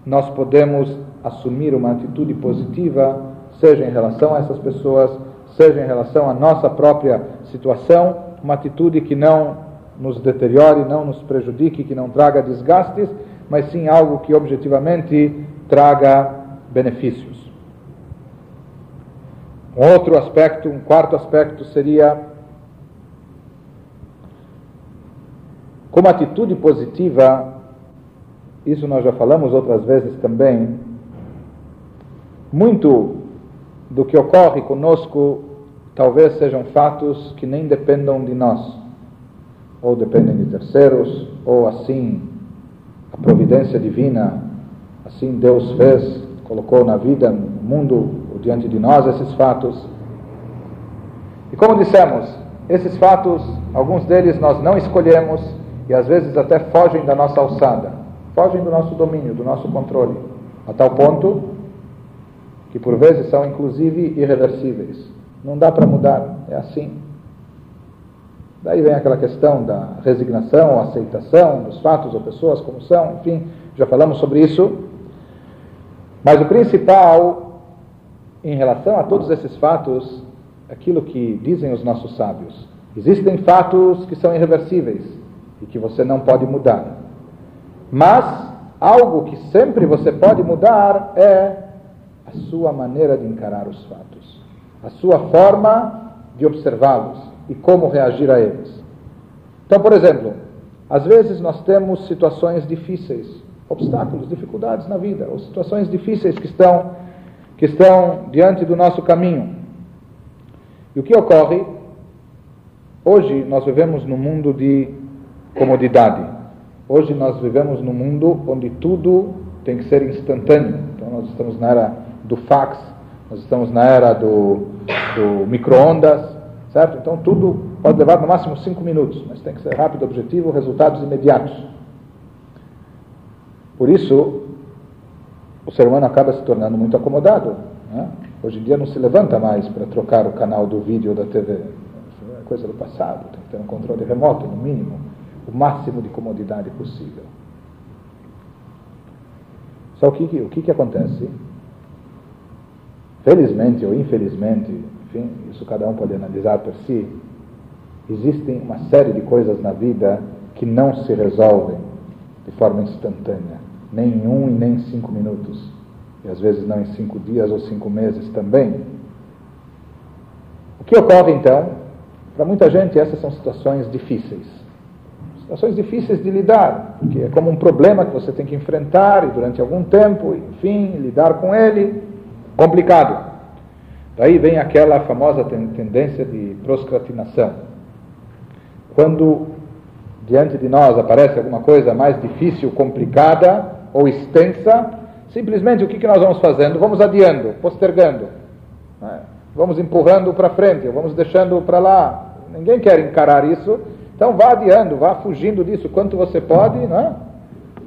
nós podemos assumir uma atitude positiva seja em relação a essas pessoas, seja em relação à nossa própria situação, uma atitude que não nos deteriore, não nos prejudique, que não traga desgastes, mas sim algo que objetivamente traga benefícios. Um outro aspecto, um quarto aspecto seria como atitude positiva, isso nós já falamos outras vezes também, muito do que ocorre conosco talvez sejam fatos que nem dependam de nós, ou dependem de terceiros, ou assim a providência divina, assim Deus fez, colocou na vida, no mundo, diante de nós esses fatos. E como dissemos, esses fatos, alguns deles nós não escolhemos e às vezes até fogem da nossa alçada, fogem do nosso domínio, do nosso controle, a tal ponto que por vezes são inclusive irreversíveis. Não dá para mudar, é assim. Daí vem aquela questão da resignação, aceitação dos fatos ou pessoas como são, enfim, já falamos sobre isso. Mas o principal em relação a todos esses fatos, aquilo que dizem os nossos sábios. Existem fatos que são irreversíveis e que você não pode mudar. Mas algo que sempre você pode mudar é a sua maneira de encarar os fatos, a sua forma de observá-los e como reagir a eles. Então, por exemplo, às vezes nós temos situações difíceis, obstáculos, dificuldades na vida, ou situações difíceis que estão que estão diante do nosso caminho. E o que ocorre? Hoje nós vivemos num mundo de comodidade. Hoje nós vivemos num mundo onde tudo tem que ser instantâneo. Então nós estamos na era do fax, nós estamos na era do, do micro-ondas, certo? Então tudo pode levar no máximo cinco minutos, mas tem que ser rápido, objetivo, resultados imediatos. Por isso, o ser humano acaba se tornando muito acomodado. Né? Hoje em dia não se levanta mais para trocar o canal do vídeo ou da TV. Isso é coisa do passado, tem que ter um controle remoto, no mínimo, o máximo de comodidade possível. Só que, o que, que acontece? Felizmente ou infelizmente, enfim, isso cada um pode analisar por si, existem uma série de coisas na vida que não se resolvem de forma instantânea nem em um e nem em cinco minutos, e às vezes não em cinco dias ou cinco meses também. O que ocorre então? Para muita gente, essas são situações difíceis. Situações difíceis de lidar, porque é como um problema que você tem que enfrentar e durante algum tempo, enfim, lidar com ele, complicado. Daí vem aquela famosa tendência de procrastinação. Quando diante de nós aparece alguma coisa mais difícil, complicada, ou extensa, simplesmente o que, que nós vamos fazendo? Vamos adiando, postergando. Né? Vamos empurrando para frente, vamos deixando para lá. Ninguém quer encarar isso. Então vá adiando, vá fugindo disso quanto você pode, né?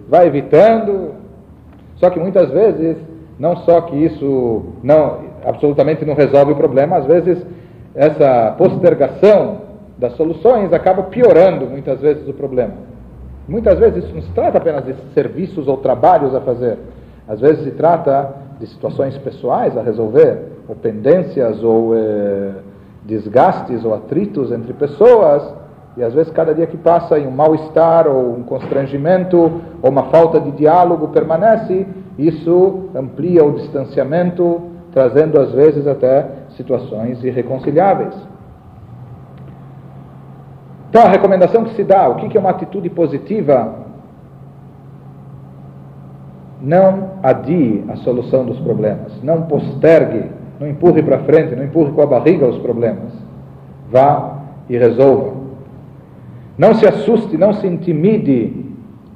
vá evitando. Só que muitas vezes, não só que isso não absolutamente não resolve o problema, às vezes essa postergação das soluções acaba piorando muitas vezes o problema. Muitas vezes isso não se trata apenas de serviços ou trabalhos a fazer. Às vezes se trata de situações pessoais a resolver, ou pendências, ou eh, desgastes, ou atritos entre pessoas. E às vezes cada dia que passa em um mal-estar, ou um constrangimento, ou uma falta de diálogo permanece, isso amplia o distanciamento, trazendo às vezes até situações irreconciliáveis. Então, a recomendação que se dá, o que é uma atitude positiva? Não adie a solução dos problemas, não postergue, não empurre para frente, não empurre com a barriga os problemas. Vá e resolva. Não se assuste, não se intimide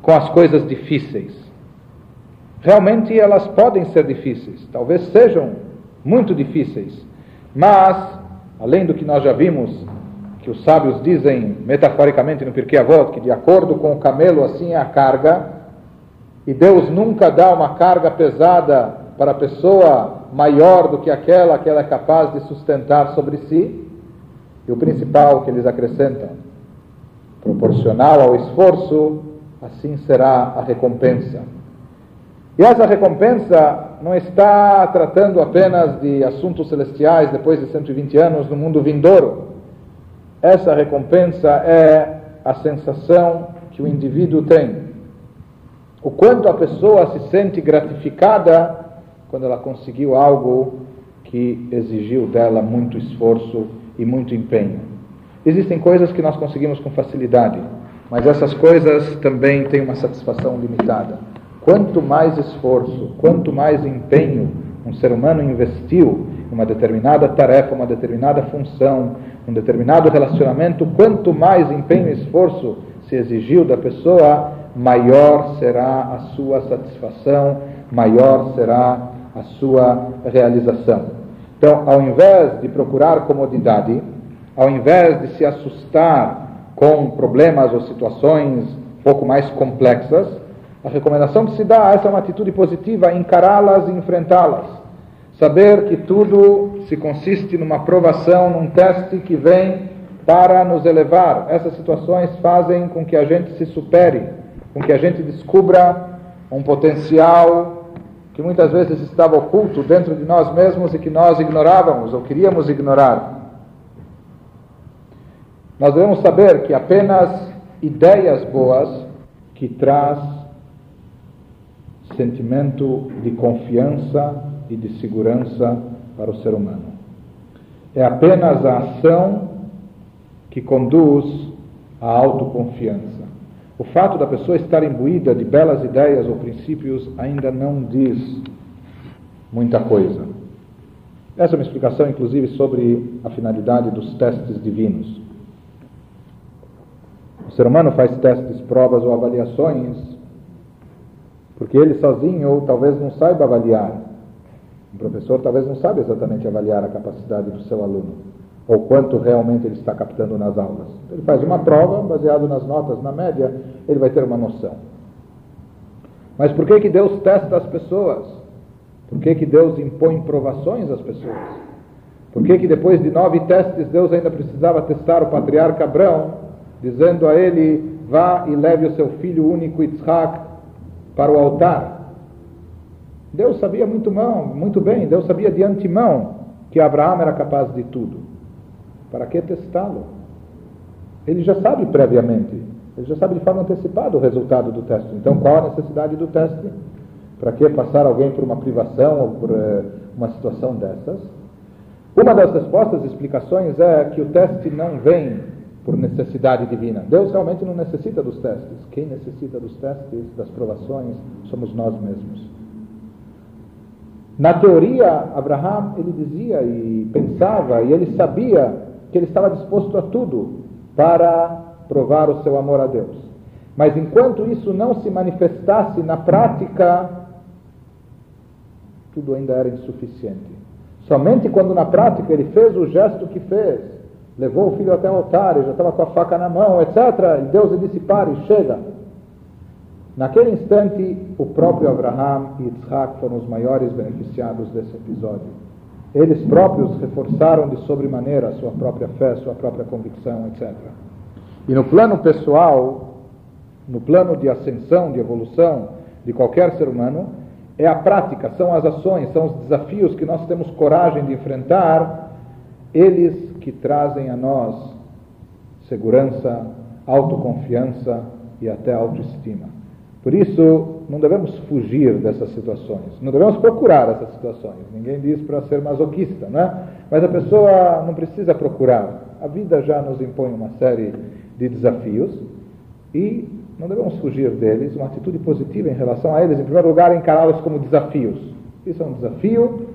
com as coisas difíceis. Realmente elas podem ser difíceis, talvez sejam muito difíceis, mas, além do que nós já vimos que os sábios dizem metaforicamente no Pirkei Avot, que de acordo com o camelo assim é a carga, e Deus nunca dá uma carga pesada para a pessoa maior do que aquela que ela é capaz de sustentar sobre si. E o principal que eles acrescentam, proporcional ao esforço, assim será a recompensa. E essa recompensa não está tratando apenas de assuntos celestiais depois de 120 anos no mundo vindouro. Essa recompensa é a sensação que o indivíduo tem. O quanto a pessoa se sente gratificada quando ela conseguiu algo que exigiu dela muito esforço e muito empenho. Existem coisas que nós conseguimos com facilidade, mas essas coisas também têm uma satisfação limitada. Quanto mais esforço, quanto mais empenho um ser humano investiu uma determinada tarefa, uma determinada função, um determinado relacionamento, quanto mais empenho e esforço se exigiu da pessoa, maior será a sua satisfação, maior será a sua realização. Então, ao invés de procurar comodidade, ao invés de se assustar com problemas ou situações um pouco mais complexas, a recomendação que se dá essa é uma atitude positiva, encará-las e enfrentá-las. Saber que tudo se consiste numa provação, num teste que vem para nos elevar. Essas situações fazem com que a gente se supere, com que a gente descubra um potencial que muitas vezes estava oculto dentro de nós mesmos e que nós ignorávamos ou queríamos ignorar. Nós devemos saber que apenas ideias boas que traz sentimento de confiança e de segurança para o ser humano. É apenas a ação que conduz à autoconfiança. O fato da pessoa estar imbuída de belas ideias ou princípios ainda não diz muita coisa. Essa é uma explicação, inclusive, sobre a finalidade dos testes divinos. O ser humano faz testes, provas ou avaliações porque ele sozinho talvez não saiba avaliar. Um professor talvez não saiba exatamente avaliar a capacidade do seu aluno ou quanto realmente ele está captando nas aulas. Ele faz uma prova baseado nas notas, na média, ele vai ter uma noção. Mas por que que Deus testa as pessoas? Por que que Deus impõe provações às pessoas? Por que que depois de nove testes Deus ainda precisava testar o patriarca Abraão, dizendo a ele, vá e leve o seu filho único Isaac para o altar. Deus sabia muito, muito bem, Deus sabia de antemão que Abraão era capaz de tudo. Para que testá-lo? Ele já sabe previamente, ele já sabe de forma antecipada o resultado do teste. Então, qual a necessidade do teste? Para que passar alguém por uma privação ou por uh, uma situação dessas? Uma das respostas, explicações é que o teste não vem por necessidade divina. Deus realmente não necessita dos testes. Quem necessita dos testes, das provações, somos nós mesmos. Na teoria, Abraham, ele dizia e pensava, e ele sabia que ele estava disposto a tudo para provar o seu amor a Deus. Mas enquanto isso não se manifestasse na prática, tudo ainda era insuficiente. Somente quando na prática ele fez o gesto que fez, levou o filho até o altar, ele já estava com a faca na mão, etc. E Deus lhe disse: pare, chega. Naquele instante, o próprio Abraham e Isaac foram os maiores beneficiados desse episódio. Eles próprios reforçaram de sobremaneira a sua própria fé, sua própria convicção, etc. E no plano pessoal, no plano de ascensão, de evolução de qualquer ser humano, é a prática, são as ações, são os desafios que nós temos coragem de enfrentar eles que trazem a nós segurança, autoconfiança e até autoestima. Por isso, não devemos fugir dessas situações, não devemos procurar essas situações. Ninguém diz para ser masoquista, né? Mas a pessoa não precisa procurar. A vida já nos impõe uma série de desafios e não devemos fugir deles. Uma atitude positiva em relação a eles, em primeiro lugar, encará-los como desafios. Isso é um desafio,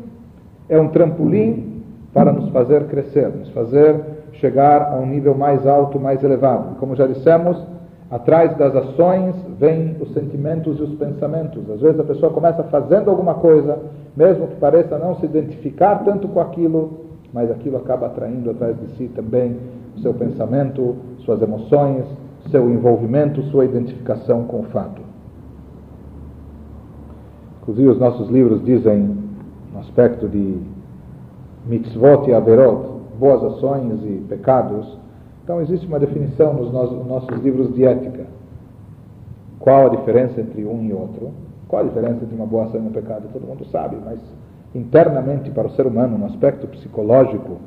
é um trampolim para nos fazer crescer, nos fazer chegar a um nível mais alto, mais elevado. Como já dissemos, atrás das ações vêm os sentimentos e os pensamentos. Às vezes a pessoa começa fazendo alguma coisa, mesmo que pareça não se identificar tanto com aquilo, mas aquilo acaba atraindo atrás de si também o seu pensamento, suas emoções, seu envolvimento, sua identificação com o fato. Inclusive, os nossos livros dizem, no aspecto de mitzvot e averot, boas ações e pecados. Então existe uma definição nos nossos livros de ética. Qual a diferença entre um e outro? Qual a diferença entre uma boa ação e um pecado? Todo mundo sabe, mas internamente para o ser humano, no aspecto psicológico,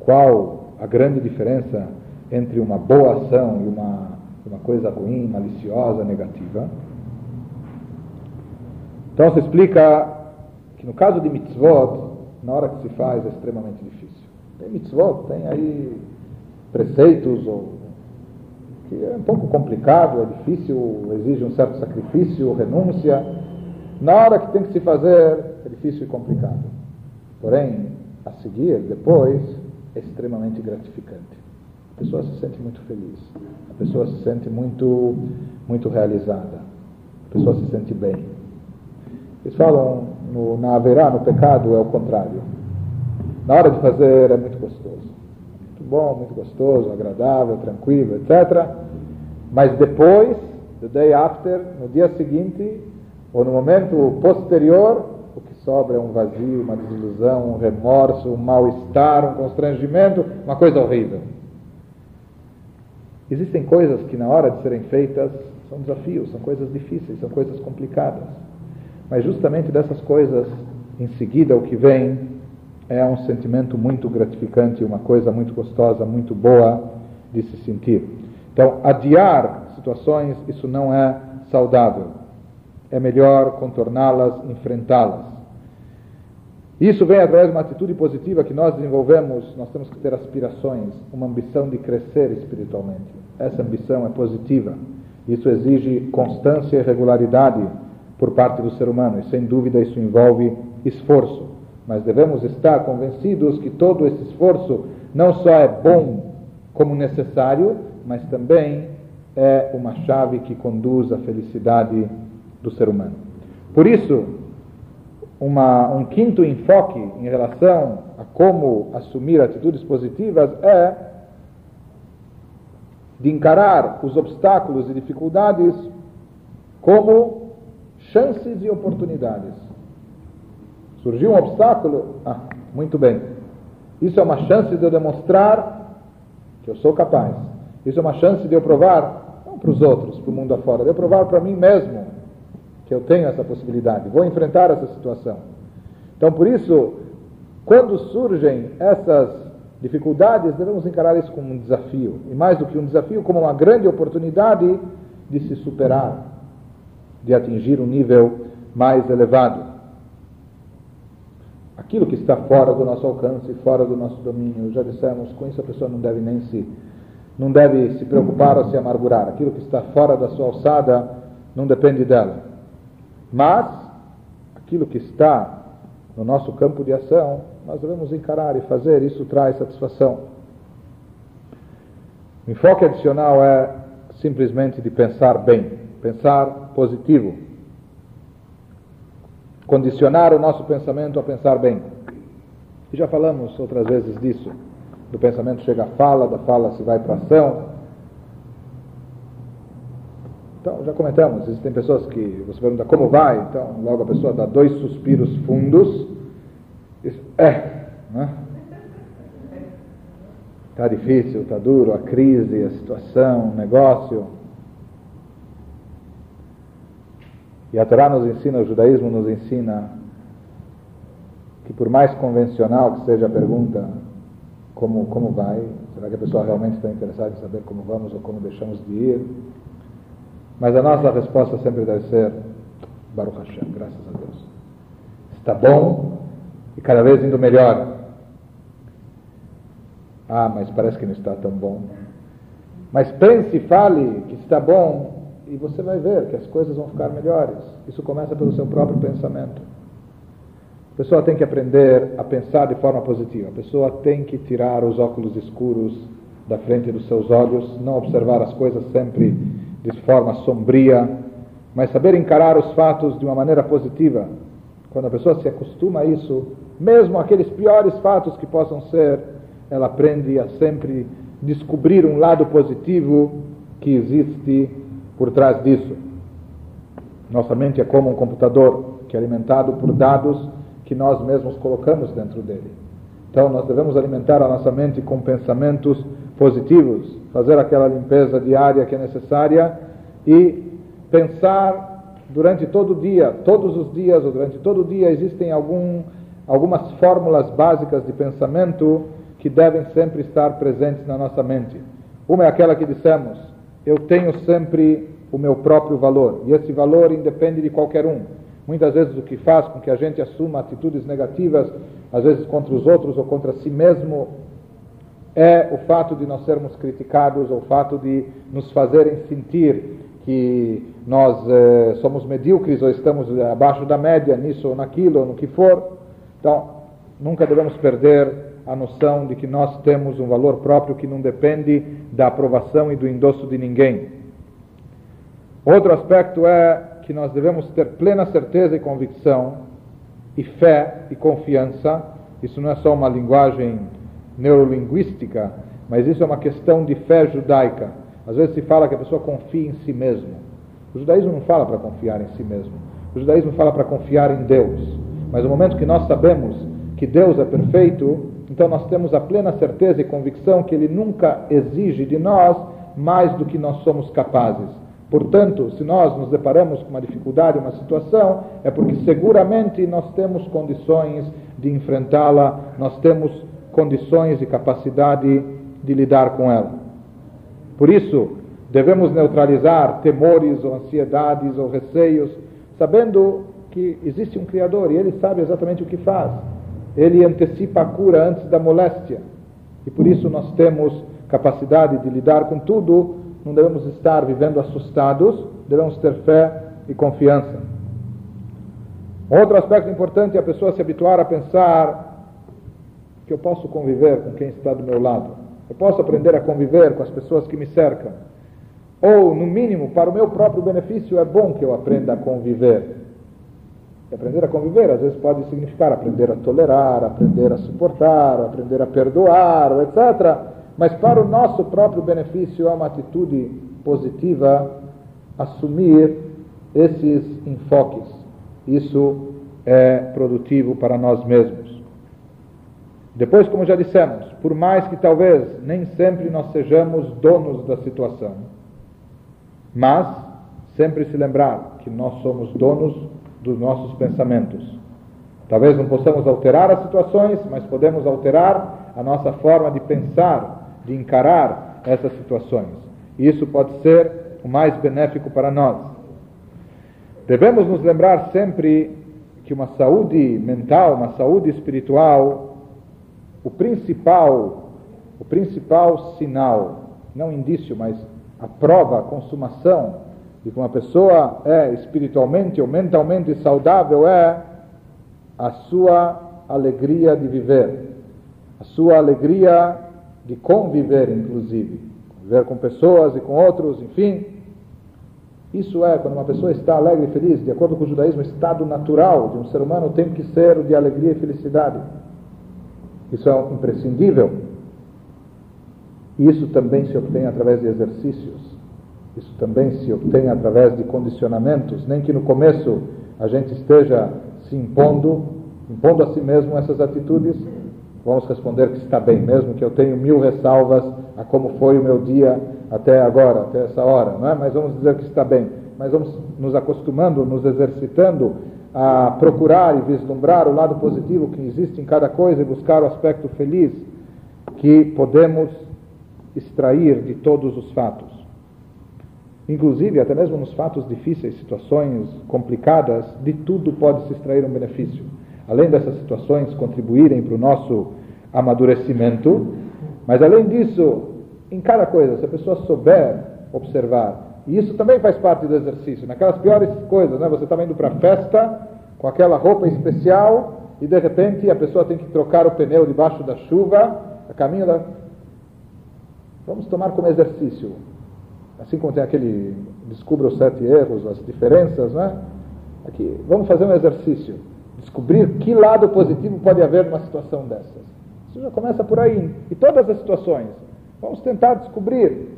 qual a grande diferença entre uma boa ação e uma, uma coisa ruim, maliciosa, negativa? Então se explica que no caso de mitzvot, na hora que se faz é extremamente difícil. Tem mitzvot, tem aí preceitos ou que é um pouco complicado, é difícil, exige um certo sacrifício, renúncia. Na hora que tem que se fazer, é difícil e complicado. Porém, a seguir, depois, é extremamente gratificante. A pessoa se sente muito feliz, a pessoa se sente muito, muito realizada, a pessoa se sente bem. Eles falam no, na haverá, no pecado, é o contrário. Na hora de fazer é muito gostoso. Muito bom, muito gostoso, agradável, tranquilo, etc. Mas depois, the day after, no dia seguinte, ou no momento posterior, o que sobra é um vazio, uma desilusão, um remorso, um mal-estar, um constrangimento, uma coisa horrível. Existem coisas que na hora de serem feitas são desafios, são coisas difíceis, são coisas complicadas. Mas justamente dessas coisas, em seguida, o que vem é um sentimento muito gratificante, uma coisa muito gostosa, muito boa de se sentir. Então, adiar situações, isso não é saudável. É melhor contorná-las, enfrentá-las. Isso vem através de uma atitude positiva que nós desenvolvemos, nós temos que ter aspirações, uma ambição de crescer espiritualmente. Essa ambição é positiva. Isso exige constância e regularidade por parte do ser humano, e sem dúvida isso envolve esforço. Mas devemos estar convencidos que todo esse esforço não só é bom como necessário, mas também é uma chave que conduz à felicidade do ser humano. Por isso, uma, um quinto enfoque em relação a como assumir atitudes positivas é de encarar os obstáculos e dificuldades como chances e oportunidades. Surgiu um obstáculo? Ah, muito bem. Isso é uma chance de eu demonstrar que eu sou capaz. Isso é uma chance de eu provar, não para os outros, para o mundo afora, de eu provar para mim mesmo que eu tenho essa possibilidade, vou enfrentar essa situação. Então, por isso, quando surgem essas dificuldades, devemos encarar isso como um desafio, e mais do que um desafio, como uma grande oportunidade de se superar, de atingir um nível mais elevado. Aquilo que está fora do nosso alcance, fora do nosso domínio, já dissemos, com isso a pessoa não deve nem se não deve se preocupar ou se amargurar. Aquilo que está fora da sua alçada não depende dela. Mas, aquilo que está no nosso campo de ação, nós devemos encarar e fazer, isso traz satisfação. O enfoque adicional é simplesmente de pensar bem, pensar positivo. Condicionar o nosso pensamento a pensar bem. E já falamos outras vezes disso do pensamento chega à fala, da fala se vai para a ação. Então, já comentamos, existem pessoas que você pergunta como vai, então logo a pessoa dá dois suspiros fundos, diz, é, né? Está difícil, está duro, a crise, a situação, o negócio. E a Torá nos ensina, o judaísmo nos ensina que por mais convencional que seja a pergunta, como, como vai, será que a pessoa realmente está interessada em saber como vamos ou como deixamos de ir? Mas a nossa resposta sempre deve ser Baruch Hashem, graças a Deus. Está bom e cada vez indo melhor. Ah, mas parece que não está tão bom. Mas pense e fale que está bom e você vai ver que as coisas vão ficar melhores. Isso começa pelo seu próprio pensamento. A pessoa tem que aprender a pensar de forma positiva. A pessoa tem que tirar os óculos escuros da frente dos seus olhos, não observar as coisas sempre de forma sombria, mas saber encarar os fatos de uma maneira positiva. Quando a pessoa se acostuma a isso, mesmo aqueles piores fatos que possam ser, ela aprende a sempre descobrir um lado positivo que existe por trás disso. Nossa mente é como um computador que é alimentado por dados que nós mesmos colocamos dentro dele. Então, nós devemos alimentar a nossa mente com pensamentos positivos, fazer aquela limpeza diária que é necessária e pensar durante todo o dia, todos os dias ou durante todo o dia, existem algum, algumas fórmulas básicas de pensamento que devem sempre estar presentes na nossa mente. Uma é aquela que dissemos: eu tenho sempre o meu próprio valor, e esse valor independe de qualquer um. Muitas vezes o que faz com que a gente assuma atitudes negativas, às vezes contra os outros ou contra si mesmo, é o fato de nós sermos criticados, ou o fato de nos fazerem sentir que nós eh, somos medíocres ou estamos abaixo da média nisso ou naquilo ou no que for. Então, nunca devemos perder a noção de que nós temos um valor próprio que não depende da aprovação e do endosso de ninguém. Outro aspecto é que nós devemos ter plena certeza e convicção, e fé e confiança. Isso não é só uma linguagem neurolinguística, mas isso é uma questão de fé judaica. Às vezes se fala que a pessoa confia em si mesmo. O judaísmo não fala para confiar em si mesmo. O judaísmo fala para confiar em Deus. Mas no momento que nós sabemos que Deus é perfeito, então nós temos a plena certeza e convicção que Ele nunca exige de nós mais do que nós somos capazes. Portanto, se nós nos deparamos com uma dificuldade, uma situação, é porque seguramente nós temos condições de enfrentá-la, nós temos condições e capacidade de lidar com ela. Por isso, devemos neutralizar temores ou ansiedades ou receios, sabendo que existe um Criador e Ele sabe exatamente o que faz. Ele antecipa a cura antes da moléstia. E por isso nós temos capacidade de lidar com tudo, não devemos estar vivendo assustados, devemos ter fé e confiança. Outro aspecto importante é a pessoa se habituar a pensar que eu posso conviver com quem está do meu lado. Eu posso aprender a conviver com as pessoas que me cercam. Ou, no mínimo, para o meu próprio benefício, é bom que eu aprenda a conviver. E aprender a conviver, às vezes, pode significar aprender a tolerar, aprender a suportar, aprender a perdoar, etc. Mas, para o nosso próprio benefício, é uma atitude positiva assumir esses enfoques. Isso é produtivo para nós mesmos. Depois, como já dissemos, por mais que talvez nem sempre nós sejamos donos da situação, mas sempre se lembrar que nós somos donos dos nossos pensamentos. Talvez não possamos alterar as situações, mas podemos alterar a nossa forma de pensar, de encarar essas situações. E isso pode ser o mais benéfico para nós. Devemos nos lembrar sempre que uma saúde mental, uma saúde espiritual, o principal, o principal sinal, não indício, mas a prova, a consumação de que uma pessoa é espiritualmente ou mentalmente saudável é a sua alegria de viver, a sua alegria de conviver, inclusive, viver com pessoas e com outros, enfim. Isso é, quando uma pessoa está alegre e feliz, de acordo com o judaísmo, o estado natural de um ser humano tem que ser o de alegria e felicidade. Isso é imprescindível. E isso também se obtém através de exercícios. Isso também se obtém através de condicionamentos, nem que no começo a gente esteja se impondo, impondo a si mesmo essas atitudes, vamos responder que está bem, mesmo que eu tenha mil ressalvas a como foi o meu dia até agora, até essa hora, não é? Mas vamos dizer que está bem. Mas vamos nos acostumando, nos exercitando a procurar e vislumbrar o lado positivo que existe em cada coisa e buscar o aspecto feliz que podemos extrair de todos os fatos. Inclusive, até mesmo nos fatos difíceis, situações complicadas, de tudo pode se extrair um benefício. Além dessas situações contribuírem para o nosso amadurecimento, mas além disso, em cada coisa, se a pessoa souber observar e isso também faz parte do exercício. Naquelas piores coisas, né? Você está indo para a festa com aquela roupa especial e de repente a pessoa tem que trocar o pneu debaixo da chuva, a caminho da. Vamos tomar como exercício. Assim como tem aquele descubra os sete erros, as diferenças, né? Aqui, vamos fazer um exercício. Descobrir que lado positivo pode haver numa situação dessas. Isso já começa por aí. E todas as situações. Vamos tentar descobrir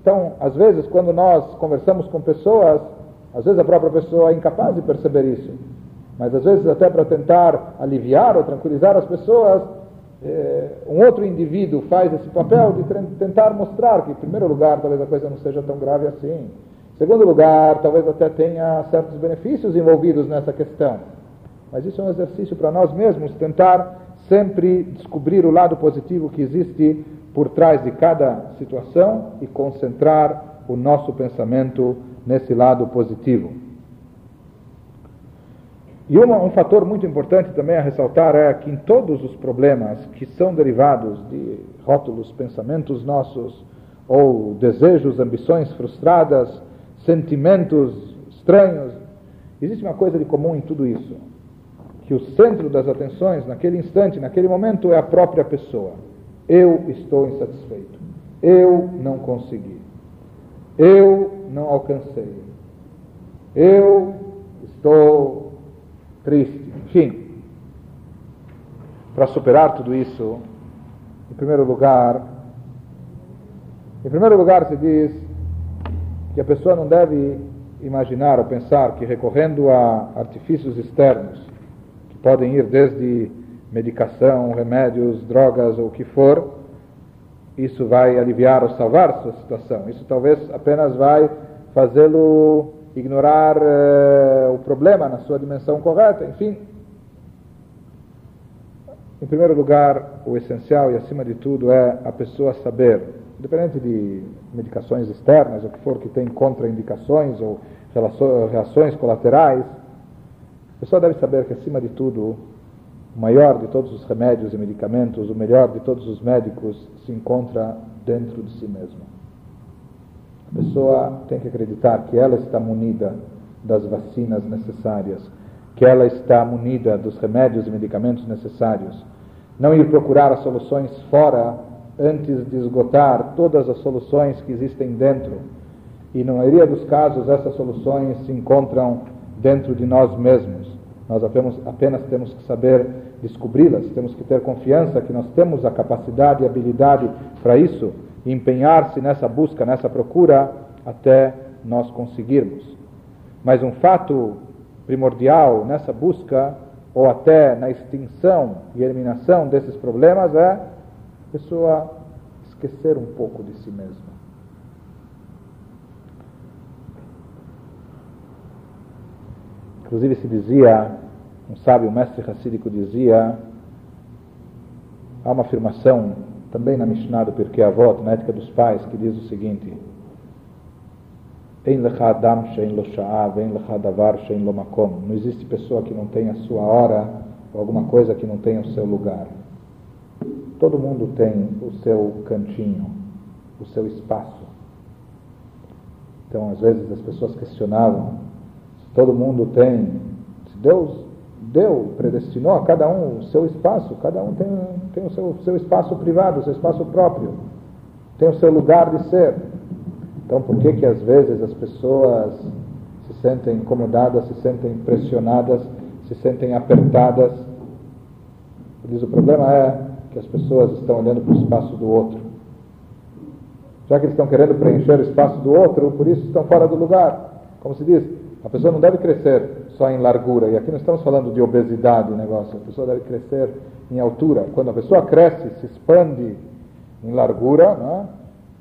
então, às vezes, quando nós conversamos com pessoas, às vezes a própria pessoa é incapaz de perceber isso. Mas às vezes, até para tentar aliviar ou tranquilizar as pessoas, eh, um outro indivíduo faz esse papel de tentar mostrar que, em primeiro lugar, talvez a coisa não seja tão grave assim. Segundo lugar, talvez até tenha certos benefícios envolvidos nessa questão. Mas isso é um exercício para nós mesmos, tentar sempre descobrir o lado positivo que existe por trás de cada situação e concentrar o nosso pensamento nesse lado positivo. E um fator muito importante também a ressaltar é que em todos os problemas que são derivados de rótulos, pensamentos nossos, ou desejos, ambições frustradas, sentimentos estranhos, existe uma coisa de comum em tudo isso: que o centro das atenções, naquele instante, naquele momento, é a própria pessoa. Eu estou insatisfeito. Eu não consegui. Eu não alcancei. Eu estou triste, enfim. Para superar tudo isso, em primeiro lugar, em primeiro lugar se diz que a pessoa não deve imaginar ou pensar que recorrendo a artifícios externos, que podem ir desde medicação, remédios, drogas ou o que for, isso vai aliviar ou salvar sua situação. Isso talvez apenas vai fazê-lo ignorar uh, o problema na sua dimensão correta, enfim. Em primeiro lugar, o essencial e acima de tudo é a pessoa saber, independente de medicações externas, o que for que tem contraindicações ou reações colaterais, a pessoa deve saber que acima de tudo, o maior de todos os remédios e medicamentos, o melhor de todos os médicos se encontra dentro de si mesmo. A pessoa tem que acreditar que ela está munida das vacinas necessárias, que ela está munida dos remédios e medicamentos necessários. Não ir procurar as soluções fora antes de esgotar todas as soluções que existem dentro. E na maioria dos casos, essas soluções se encontram dentro de nós mesmos. Nós apenas, apenas temos que saber descobri-las, temos que ter confiança que nós temos a capacidade e habilidade para isso e empenhar-se nessa busca, nessa procura, até nós conseguirmos. Mas um fato primordial nessa busca, ou até na extinção e eliminação desses problemas, é a pessoa esquecer um pouco de si mesma. Inclusive se dizia, um sábio mestre racídico dizia, há uma afirmação também na Mishnah do Pirkei Avot, na Ética dos Pais, que diz o seguinte: Não existe pessoa que não tenha a sua hora ou alguma coisa que não tenha o seu lugar. Todo mundo tem o seu cantinho, o seu espaço. Então, às vezes as pessoas questionavam: se todo mundo tem, se Deus deu, predestinou a cada um o seu espaço, cada um tem, tem o seu, seu espaço privado, o seu espaço próprio, tem o seu lugar de ser. Então, por que que às vezes as pessoas se sentem incomodadas, se sentem pressionadas, se sentem apertadas? Diz, o problema é que as pessoas estão olhando para o espaço do outro. Já que eles estão querendo preencher o espaço do outro, por isso estão fora do lugar. Como se diz, a pessoa não deve crescer só em largura. E aqui não estamos falando de obesidade, negócio. A pessoa deve crescer em altura. Quando a pessoa cresce, se expande em largura, né?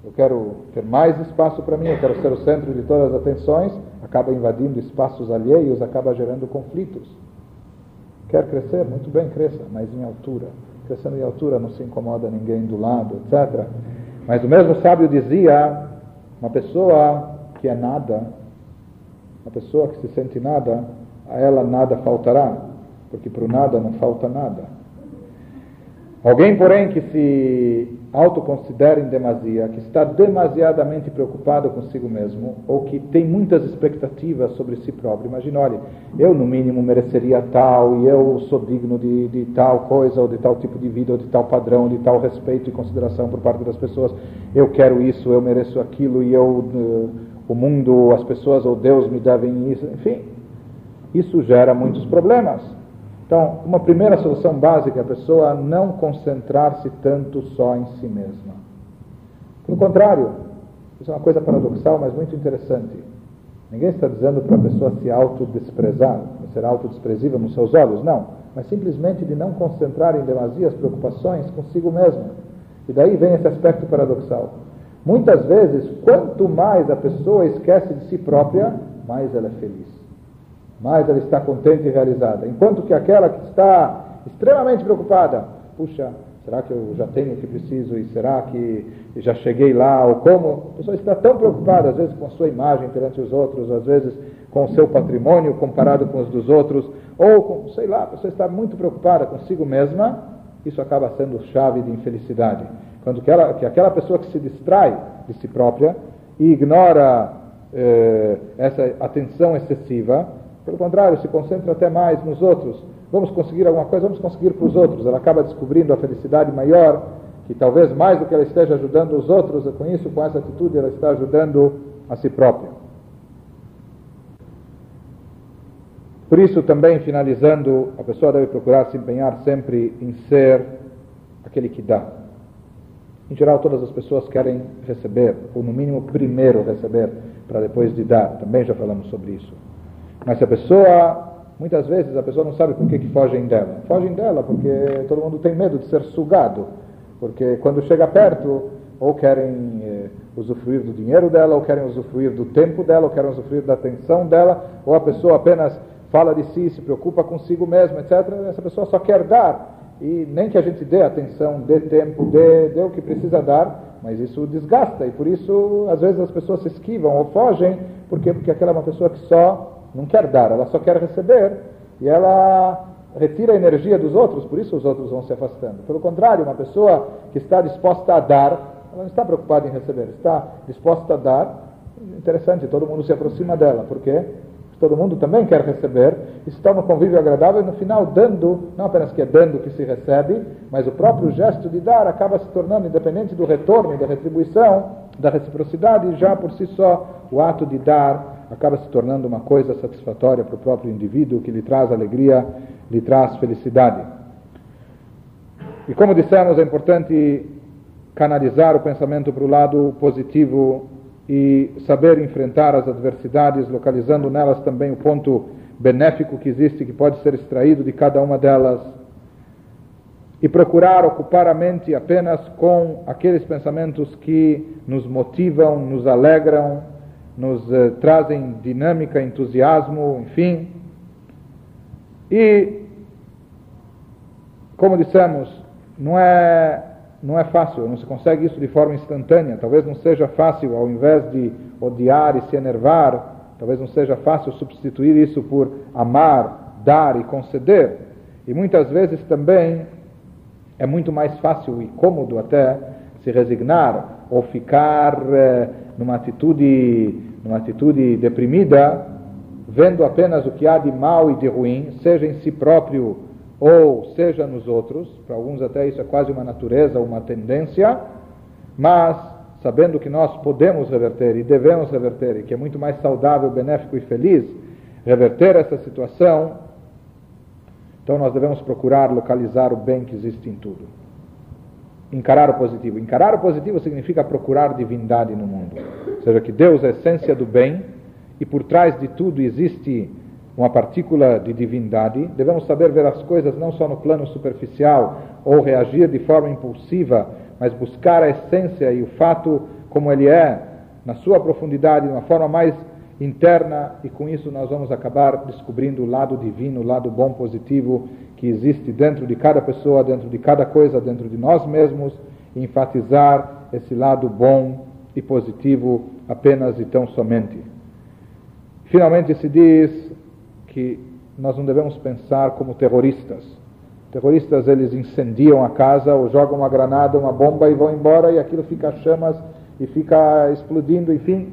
eu quero ter mais espaço para mim, eu quero ser o centro de todas as atenções, acaba invadindo espaços alheios, acaba gerando conflitos. Quer crescer? Muito bem, cresça, mas em altura. Crescendo em altura não se incomoda ninguém do lado, etc. Mas o mesmo sábio dizia: uma pessoa que é nada, a pessoa que se sente nada, a ela nada faltará, porque para o nada não falta nada. Alguém, porém, que se autoconsidera em demasia, que está demasiadamente preocupado consigo mesmo, ou que tem muitas expectativas sobre si próprio, imagina, olha, eu no mínimo mereceria tal, e eu sou digno de, de tal coisa, ou de tal tipo de vida, ou de tal padrão, de tal respeito e consideração por parte das pessoas, eu quero isso, eu mereço aquilo, e eu eh, o mundo, as pessoas ou Deus me devem isso, enfim, isso gera muitos problemas. Então, uma primeira solução básica é a pessoa não concentrar-se tanto só em si mesma. Pelo contrário, isso é uma coisa paradoxal, mas muito interessante. Ninguém está dizendo para a pessoa se autodesprezar, ser autodesprezível nos seus olhos, não. Mas simplesmente de não concentrar em demasia as preocupações consigo mesma. E daí vem esse aspecto paradoxal. Muitas vezes, quanto mais a pessoa esquece de si própria, mais ela é feliz. Mais ela está contente e realizada. Enquanto que aquela que está extremamente preocupada, puxa, será que eu já tenho o que preciso e será que já cheguei lá ou como? A pessoa está tão preocupada, às vezes com a sua imagem perante os outros, às vezes com o seu patrimônio comparado com os dos outros, ou com, sei lá, a pessoa está muito preocupada consigo mesma, isso acaba sendo chave de infelicidade. Quando que, ela, que aquela pessoa que se distrai de si própria e ignora eh, essa atenção excessiva, pelo contrário, se concentra até mais nos outros, vamos conseguir alguma coisa, vamos conseguir para os outros, ela acaba descobrindo a felicidade maior, que talvez mais do que ela esteja ajudando os outros, com isso, com essa atitude, ela está ajudando a si própria. Por isso, também, finalizando, a pessoa deve procurar se empenhar sempre em ser aquele que dá. Em geral, todas as pessoas querem receber, ou no mínimo, primeiro receber, para depois de dar. Também já falamos sobre isso. Mas se a pessoa, muitas vezes, a pessoa não sabe por que, que fogem dela. Fogem dela porque todo mundo tem medo de ser sugado. Porque quando chega perto, ou querem eh, usufruir do dinheiro dela, ou querem usufruir do tempo dela, ou querem usufruir da atenção dela, ou a pessoa apenas fala de si, se preocupa consigo mesmo, etc. Essa pessoa só quer dar. E nem que a gente dê atenção, dê tempo, dê, dê o que precisa dar, mas isso desgasta. E por isso, às vezes, as pessoas se esquivam ou fogem. Por quê? Porque aquela é uma pessoa que só não quer dar, ela só quer receber. E ela retira a energia dos outros, por isso os outros vão se afastando. Pelo contrário, uma pessoa que está disposta a dar, ela não está preocupada em receber, está disposta a dar. Interessante, todo mundo se aproxima dela. Por quê? todo mundo também quer receber, e um convívio agradável, no final dando, não apenas que é dando que se recebe, mas o próprio gesto de dar acaba se tornando, independente do retorno da retribuição, da reciprocidade, já por si só o ato de dar acaba se tornando uma coisa satisfatória para o próprio indivíduo, que lhe traz alegria, lhe traz felicidade. E como dissemos, é importante canalizar o pensamento para o lado positivo e saber enfrentar as adversidades, localizando nelas também o ponto benéfico que existe, que pode ser extraído de cada uma delas, e procurar ocupar a mente apenas com aqueles pensamentos que nos motivam, nos alegram, nos eh, trazem dinâmica, entusiasmo, enfim. E, como dissemos, não é não é fácil, não se consegue isso de forma instantânea. Talvez não seja fácil, ao invés de odiar e se enervar, talvez não seja fácil substituir isso por amar, dar e conceder. E muitas vezes também é muito mais fácil e cômodo até se resignar ou ficar eh, numa atitude numa atitude deprimida, vendo apenas o que há de mal e de ruim, seja em si próprio ou seja nos outros, para alguns até isso é quase uma natureza, uma tendência, mas sabendo que nós podemos reverter e devemos reverter, e que é muito mais saudável, benéfico e feliz reverter essa situação, então nós devemos procurar localizar o bem que existe em tudo. Encarar o positivo. Encarar o positivo significa procurar divindade no mundo. Ou seja, que Deus é a essência do bem e por trás de tudo existe uma partícula de divindade, devemos saber ver as coisas não só no plano superficial ou reagir de forma impulsiva, mas buscar a essência e o fato como ele é, na sua profundidade, de uma forma mais interna, e com isso nós vamos acabar descobrindo o lado divino, o lado bom, positivo que existe dentro de cada pessoa, dentro de cada coisa, dentro de nós mesmos, e enfatizar esse lado bom e positivo apenas e tão somente. Finalmente se diz que nós não devemos pensar como terroristas. Terroristas eles incendiam a casa ou jogam uma granada, uma bomba e vão embora e aquilo fica chamas e fica explodindo, enfim.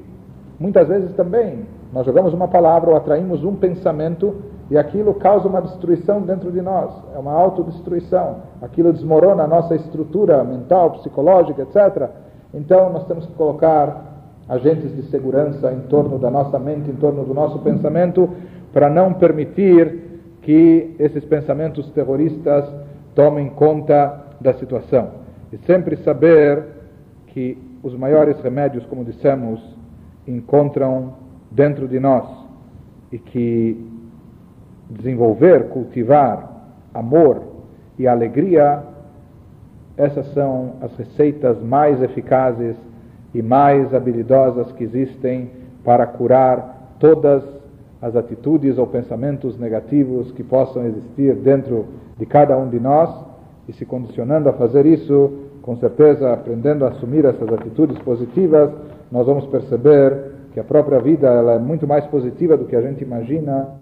Muitas vezes também nós jogamos uma palavra ou atraímos um pensamento e aquilo causa uma destruição dentro de nós, é uma autodestruição. Aquilo desmorona a nossa estrutura mental, psicológica, etc. Então nós temos que colocar agentes de segurança em torno da nossa mente, em torno do nosso pensamento, para não permitir que esses pensamentos terroristas tomem conta da situação. E sempre saber que os maiores remédios, como dissemos, encontram dentro de nós e que desenvolver, cultivar amor e alegria, essas são as receitas mais eficazes e mais habilidosas que existem para curar todas as atitudes ou pensamentos negativos que possam existir dentro de cada um de nós. E se condicionando a fazer isso, com certeza aprendendo a assumir essas atitudes positivas, nós vamos perceber que a própria vida ela é muito mais positiva do que a gente imagina